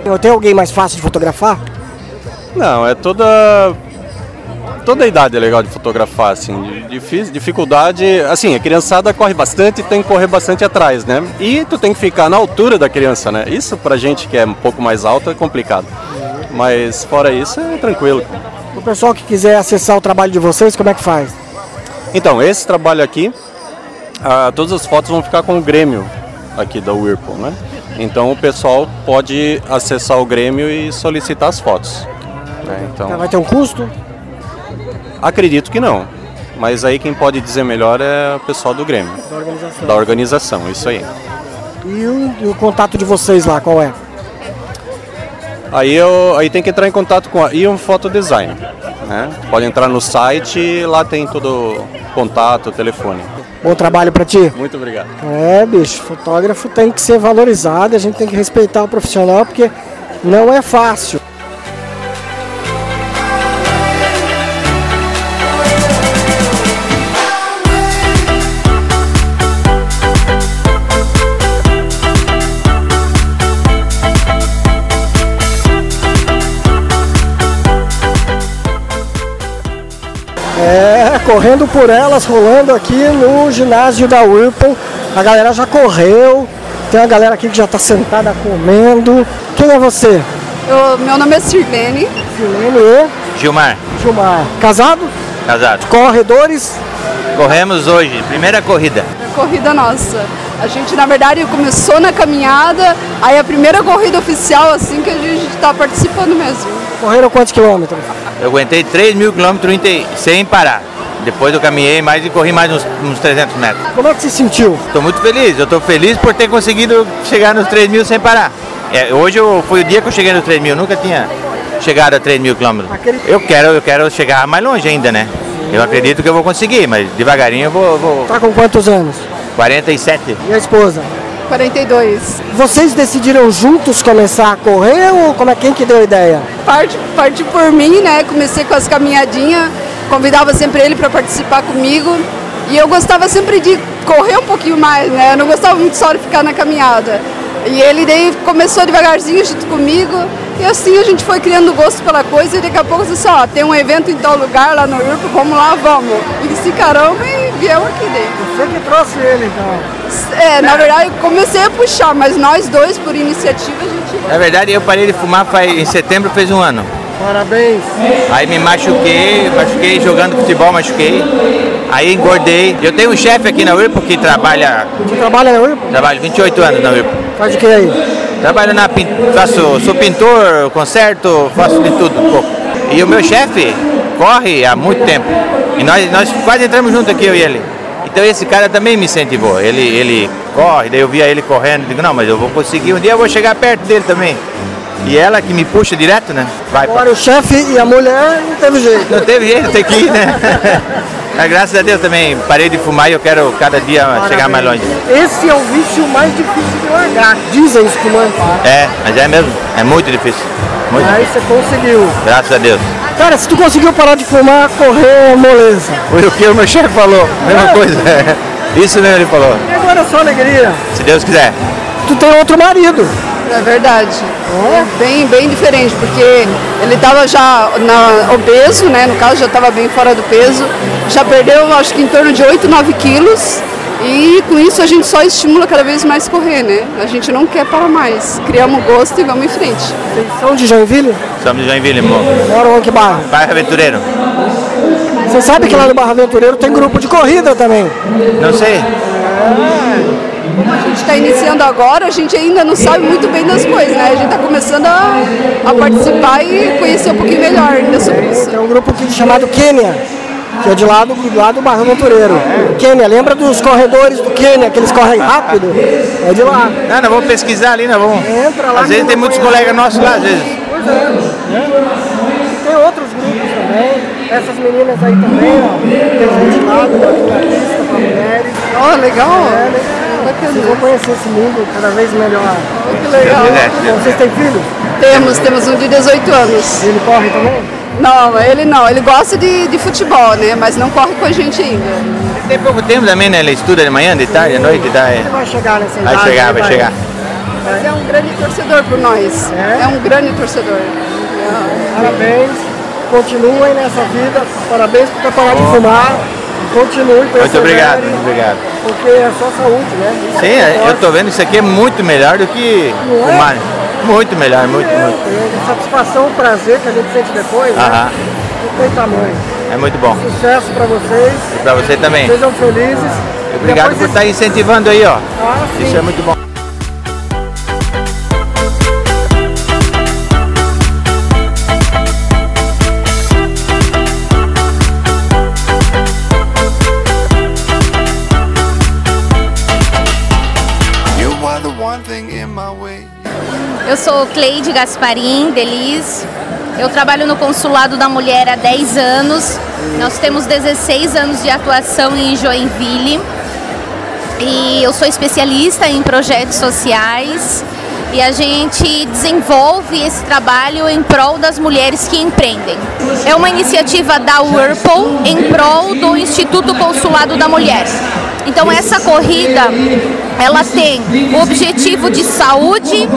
é. Tenho alguém mais fácil de fotografar? Não, é toda. Toda a idade é legal de fotografar, assim. Difícil, dificuldade. Assim, a criançada corre bastante e tem que correr bastante atrás, né? E tu tem que ficar na altura da criança, né? Isso pra gente que é um pouco mais alto é complicado. Mas fora isso é tranquilo. O pessoal que quiser acessar o trabalho de vocês, como é que faz? Então, esse trabalho aqui, ah, todas as fotos vão ficar com o Grêmio aqui da Whirlpool, né? Então o pessoal pode acessar o Grêmio e solicitar as fotos. né? Então, Vai ter um custo? Acredito que não. Mas aí quem pode dizer melhor é o pessoal do Grêmio, Da organização. da organização, isso aí. E o, e o contato de vocês lá, qual é? Aí, eu, aí tem que entrar em contato com a Ion Photo Design. Né? Pode entrar no site, lá tem todo o contato, telefone. Bom trabalho pra ti? Muito obrigado. É, bicho, fotógrafo tem que ser valorizado, a gente tem que respeitar o profissional porque não é fácil. É, correndo por elas, rolando aqui no ginásio da Whirlpool. A galera já correu, tem uma galera aqui que já está sentada comendo. Quem é você? Eu- meu nome é Sirlene. Silene e Gilmar, Gilmar. Casado? casado. Corredores? Corremos hoje, primeira corrida. Corrida nossa. A gente, na verdade, começou na caminhada, aí a primeira corrida oficial, assim, que a gente está participando mesmo. Correram quantos quilômetros? Eu aguentei 3 mil quilômetros sem parar. Depois eu caminhei mais e corri mais uns, uns 300 metros. Como é que se sentiu? Estou muito feliz, eu estou feliz por ter conseguido chegar nos 3 mil sem parar. É, hoje eu, foi o dia que eu cheguei nos 3 mil, nunca tinha chegado a 3 mil quilômetros. Eu quero, eu quero chegar mais longe ainda, né? Eu acredito que eu vou conseguir, mas devagarinho eu vou. vou... Tá com quantos anos? 47. E a esposa? 42. Vocês decidiram juntos começar a correr ou como é quem que deu a ideia? Parte, parte por mim, né? Comecei com as caminhadinhas, convidava sempre ele para participar comigo. E eu gostava sempre de correr um pouquinho mais, né? Eu não gostava muito só de ficar na caminhada. E ele daí começou devagarzinho junto comigo. E assim a gente foi criando gosto pela coisa e daqui a pouco disse, ó, tem um evento em tal lugar lá no Urpo, vamos lá, vamos. E se caramba e viemos aqui dentro. Você que trouxe ele então? É, na verdade eu comecei a puxar, mas nós dois, por iniciativa, a gente. Na verdade eu parei de fumar faz, em setembro fez um ano. Parabéns. Aí me machuquei, machuquei jogando futebol, machuquei. Aí engordei. Eu tenho um chefe aqui na URPO que trabalha. Você trabalha na URPO? Trabalho 28 anos na URPO. Faz o que aí? Trabalho na faço, sou pintor, conserto, faço de tudo um pouco. E o meu chefe corre há muito tempo. E nós, nós quase entramos junto aqui, eu e ele. Então esse cara também me incentivou. Ele, ele corre, daí eu via ele correndo, digo, não, mas eu vou conseguir, um dia eu vou chegar perto dele também. E ela que me puxa direto, né? Vai, Agora o chefe e a mulher não teve jeito. não teve jeito, tem que ir, né? *laughs* Mas graças a Deus também parei de fumar e eu quero cada dia chegar mais longe. Esse é o vício mais difícil de largar. Dizem os que não param. É, mas é mesmo, é muito difícil. Muito Aí difícil. você conseguiu. Graças a Deus. Cara, se tu conseguiu parar de fumar, correr é moleza. Foi o que o meu chefe falou, mesma É? coisa. *laughs* Isso mesmo ele falou. E agora é só alegria. Se Deus quiser. Tu tem outro marido. É verdade. É bem, bem diferente, porque ele estava já na, obeso, né? No caso, já estava bem fora do peso. Já perdeu, acho que em torno de 8, 9 quilos. E com isso a gente só estimula cada vez mais correr, né? A gente não quer parar mais. Criamos gosto e vamos em frente. Vocês são de Joinville? Somos de Joinville, amor. Moram em que bairro? Bairro Aventureiro. Você sabe que lá no Barra Aventureiro tem grupo de corrida também. Não sei. Como a gente está iniciando agora, a gente ainda não sabe muito bem das coisas, né? A gente está começando a, a participar e conhecer um pouquinho melhor ainda sobre isso. Tem um grupo aqui chamado Quênia, que é de lá do, do lado do Barra Aventureiro. Quênia, lembra dos corredores do Quênia, que eles correm rápido? É de lá. Não, nós vamos pesquisar ali, nós vamos. Entra lá Às vezes tem não muitos colegas nossos lá, às vezes. Pois é. Tem também. Essas meninas aí também, ó. Tem gente lá do pista para mulheres. Ó, legal. É, né? Vocês vão conhecer esse mundo cada vez melhor. Que legal. É, Vocês têm filhos? Temos, temos um de 18 anos. Ele corre também? Não, ele não. Ele gosta de, de futebol, né? Mas não corre com a gente ainda. Tem pouco tempo também, né? Ele estuda de manhã, de tarde, de noite, tá? Ele vai chegar nessa Vai idade, chegar, né, vai chegar. Mas é um grande torcedor por nós. É, um grande torcedor. Parabéns, continuem nessa vida, parabéns por ter parado de fumar, continue com Muito obrigado, muito obrigado. porque é só saúde, né? Isso Sim, é eu tô vendo que isso aqui é muito melhor do que Não é? fumar. Muito melhor, muito, É, muito. é a satisfação, o prazer que a gente sente depois, Aham. né? Não tem tamanho. É muito bom. Sucesso pra vocês. E pra você também. Sejam felizes. Obrigado Depois por estar incentivando aí, ó. Ah. Isso é muito bom. Sou Cleide Gasparim Delis. Eu trabalho no Consulado da Mulher há 10 anos. Nós temos 16 anos de atuação em Joinville. E eu sou especialista em projetos sociais. E a gente desenvolve esse trabalho em prol das mulheres que empreendem. É uma iniciativa da Whirlpool em prol do Instituto Consulado da Mulher. Então essa corrida ela tem o objetivo de saúde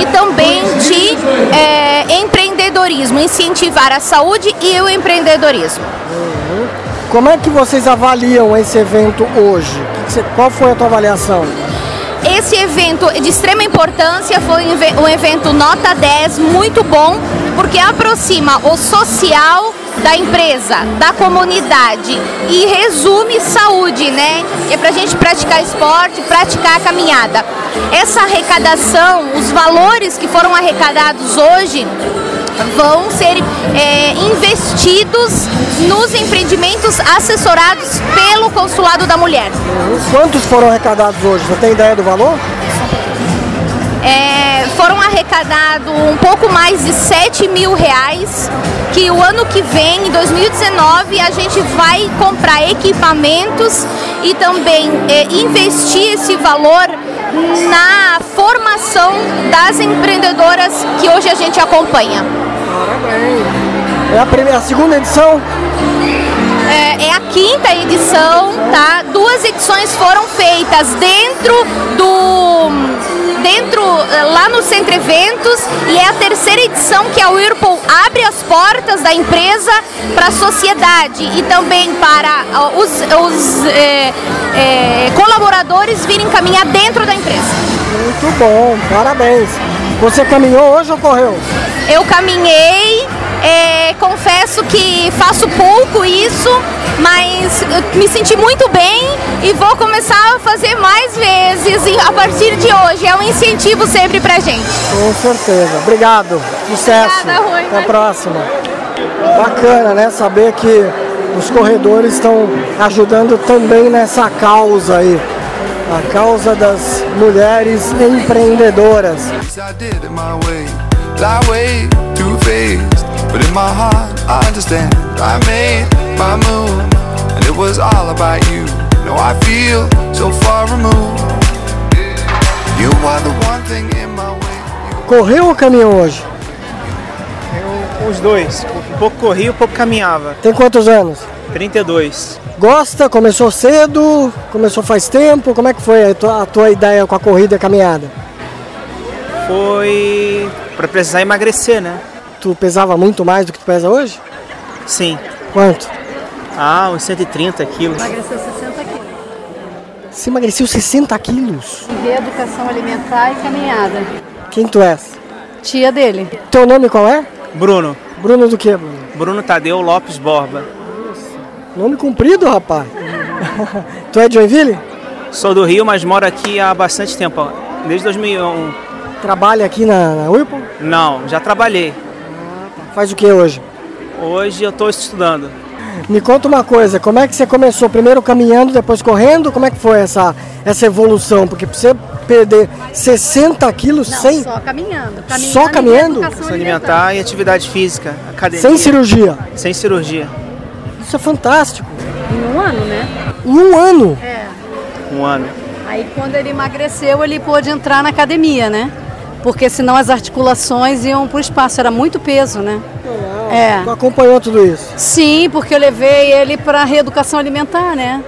e também de é, empreendedorismo, incentivar a saúde e o empreendedorismo. Como é que vocês avaliam esse evento hoje? Qual foi a tua avaliação? Esse evento de extrema importância foi um um evento nota 10, muito bom, porque aproxima o social da empresa, da comunidade e resume saúde, né? É pra gente praticar esporte, praticar a caminhada. Essa arrecadação, os valores que foram arrecadados hoje vão ser é, investidos nos empreendimentos assessorados pelo Consulado da Mulher. Quantos foram arrecadados hoje? Você tem ideia do valor? É, foram arrecadados um pouco mais de 7 mil reais, que o ano que vem, em 2019, a gente vai comprar equipamentos e também é, investir esse valor na formação das empreendedoras que hoje a gente acompanha. Parabéns. É a, primeira, a segunda edição? É, é a quinta edição, tá? Duas edições foram feitas dentro do dentro eh, lá no Centro Eventos e é a terceira edição que a Whirlpool abre as portas da empresa para a sociedade e também para os, os eh, eh, colaboradores virem caminhar dentro da empresa. Muito bom, parabéns. Você caminhou hoje ou correu? Eu caminhei, é, confesso que faço pouco isso, mas eu me senti muito bem e vou começar a fazer mais vezes e a partir de hoje. É um incentivo sempre pra gente. Com certeza. Obrigado. Sucesso. Obrigada, Rui. Até a próxima. Bacana, né? Saber que os corredores estão ajudando também nessa causa aí. A causa das mulheres empreendedoras. But in my heart, I understand. I made my move, and it was all about you. Now I feel so far removed. You are the one thing in my way. Correu ou caminhou hoje? Os dois. Um pouco corria, um pouco caminhava. Tem quantos anos? 32. Gosta? Começou cedo? Começou faz tempo? Como é que foi a tua, a tua ideia com a corrida e a caminhada? Foi para precisar emagrecer, né? Tu pesava muito mais do que tu pesa hoje? Sim. Quanto? Ah, uns 130 quilos. Emagreceu 60 quilos. Você emagreceu 60 quilos? Reeducação alimentar e caminhada. Quem tu és? Tia dele. Teu nome qual é? Bruno. Bruno do que, Bruno? Bruno Tadeu Lopes Borba. Nome comprido, rapaz. tu é de Joinville? Sou do Rio, mas moro aqui há bastante tempo. Desde 2001. Trabalha aqui na, na Whirlpool? Não, já trabalhei. Faz o que hoje? Hoje eu estou estudando. Me conta uma coisa, como é que você começou? Primeiro caminhando, depois correndo? Como é que foi essa, essa evolução? Porque pra você perder 60 quilos sem, Só caminhando. Só caminhando? Educação alimentar e atividade física. Academia. sem cirurgia. Sem cirurgia. Isso é fantástico. Em um ano, né? Em um ano. É. Um ano. Aí quando ele emagreceu, ele pôde entrar na academia, né? Porque senão as articulações iam pro espaço, era muito peso, né? É. Tu acompanhou tudo isso? Sim, porque eu levei ele para reeducação alimentar, né?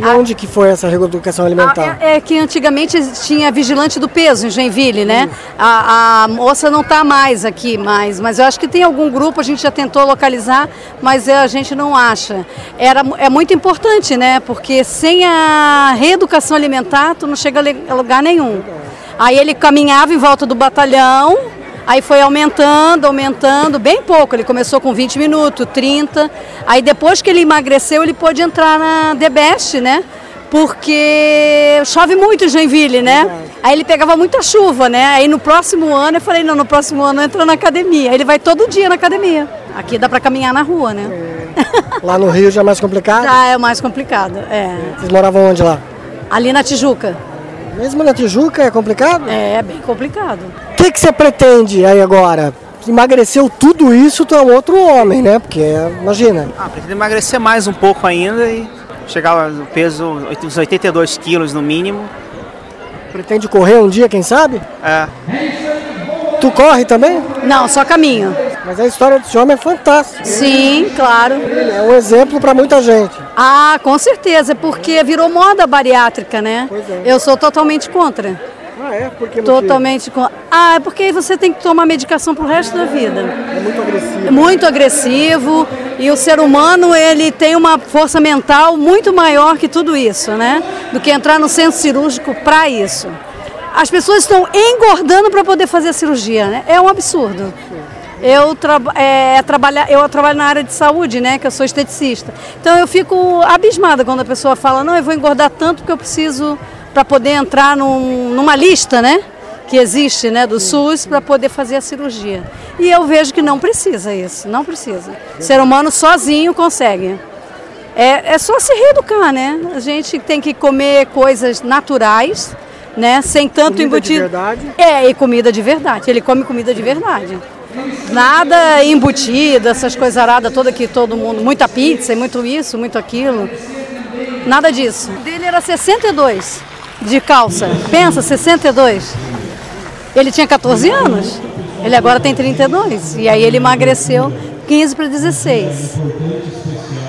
E onde que foi essa reeducação alimentar? É que antigamente tinha vigilante do peso em Joinville, né? A, a moça não está mais aqui, mais, mas eu acho que tem algum grupo, a gente já tentou localizar, mas a gente não acha. Era, é muito importante, né? Porque sem a reeducação alimentar, tu não chega a lugar nenhum. Aí ele caminhava em volta do batalhão, Aí foi aumentando, aumentando, bem pouco. Ele começou com 20 minutos, 30. Aí depois que ele emagreceu, ele pôde entrar na The Best, né? Porque chove muito em Joinville, né? Aí ele pegava muita chuva, né? Aí no próximo ano eu falei, não, no próximo ano entra na academia. Aí ele vai todo dia na academia. Aqui dá para caminhar na rua, né? Lá no Rio já é mais complicado? Já é mais complicado, é. Vocês moravam onde lá? Ali na Tijuca. Mesmo na Tijuca é complicado? É, é bem complicado. O que, que você pretende aí agora? Emagreceu tudo isso, tu é um outro homem, né? Porque, imagina. Ah, pretendo emagrecer mais um pouco ainda e chegar no peso, uns 82 quilos no mínimo. Pretende correr um dia, quem sabe? É. Tu corre também? Não, só caminho. Mas a história desse homem é fantástica. Sim, claro. É um exemplo para muita gente. Ah, com certeza, porque virou moda bariátrica, né? Pois é. Eu sou totalmente contra. Ah, é? Por que Totalmente contra. Ah, é porque você tem que tomar medicação pro resto da vida. É muito agressivo. É muito agressivo e o ser humano ele tem uma força mental muito maior que tudo isso, né? Do que entrar no centro cirúrgico para isso. As pessoas estão engordando para poder fazer a cirurgia, né? É um absurdo. Eu, tra é, trabalha, eu trabalho na área de saúde, né? Que eu sou esteticista. Então eu fico abismada quando a pessoa fala, não, eu vou engordar tanto que eu preciso para poder entrar num, numa lista, né? Que existe, né? Do SUS para poder fazer a cirurgia. E eu vejo que não precisa isso, não precisa. O ser humano sozinho consegue. É, é só se reeducar, né? A gente tem que comer coisas naturais, né? Sem tanto Comida de embutido. verdade? É, e comida de verdade. Ele come comida de verdade. Nada embutido, essas coisas aradas toda que todo mundo, muita pizza muito isso, muito aquilo. Nada disso. O dele era 62 de calça. Pensa, 62. Ele tinha 14 anos. Ele agora tem 32. E aí ele emagreceu 15 para 16.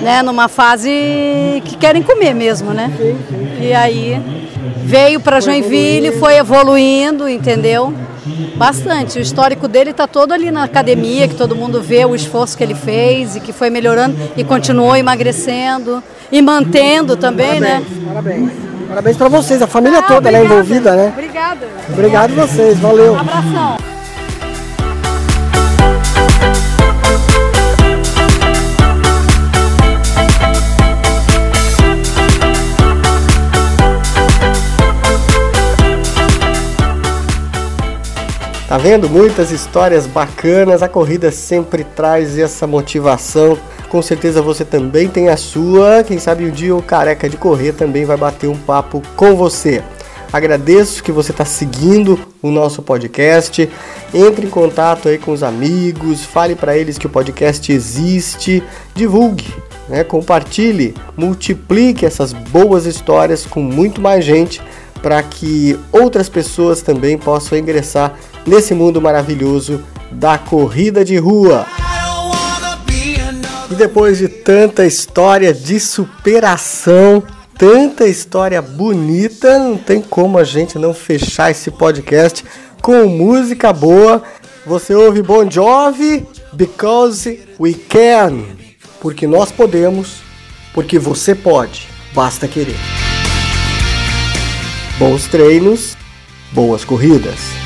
Né, numa fase que querem comer mesmo, né? E aí veio para Joinville, foi evoluindo, entendeu? Bastante. O histórico dele está todo ali na academia, que todo mundo vê o esforço que ele fez e que foi melhorando e continuou emagrecendo e mantendo também, né? Parabéns. Parabéns para vocês, a família toda né, envolvida, né? Obrigada. Obrigado vocês, valeu. Um abração. Tá vendo? Muitas histórias bacanas. A corrida sempre traz essa motivação. Com certeza você também tem a sua. Quem sabe um dia o careca de correr também vai bater um papo com você. Agradeço que você está seguindo o nosso podcast. Entre em contato aí com os amigos, fale para eles que o podcast existe, divulgue, né? compartilhe, multiplique essas boas histórias com muito mais gente para que outras pessoas também possam ingressar nesse mundo maravilhoso da corrida de rua. E depois de tanta história de superação, tanta história bonita, não tem como a gente não fechar esse podcast com música boa. Você ouve Bon Jovi because we can, porque nós podemos, porque você pode, basta querer. Bons treinos, boas corridas.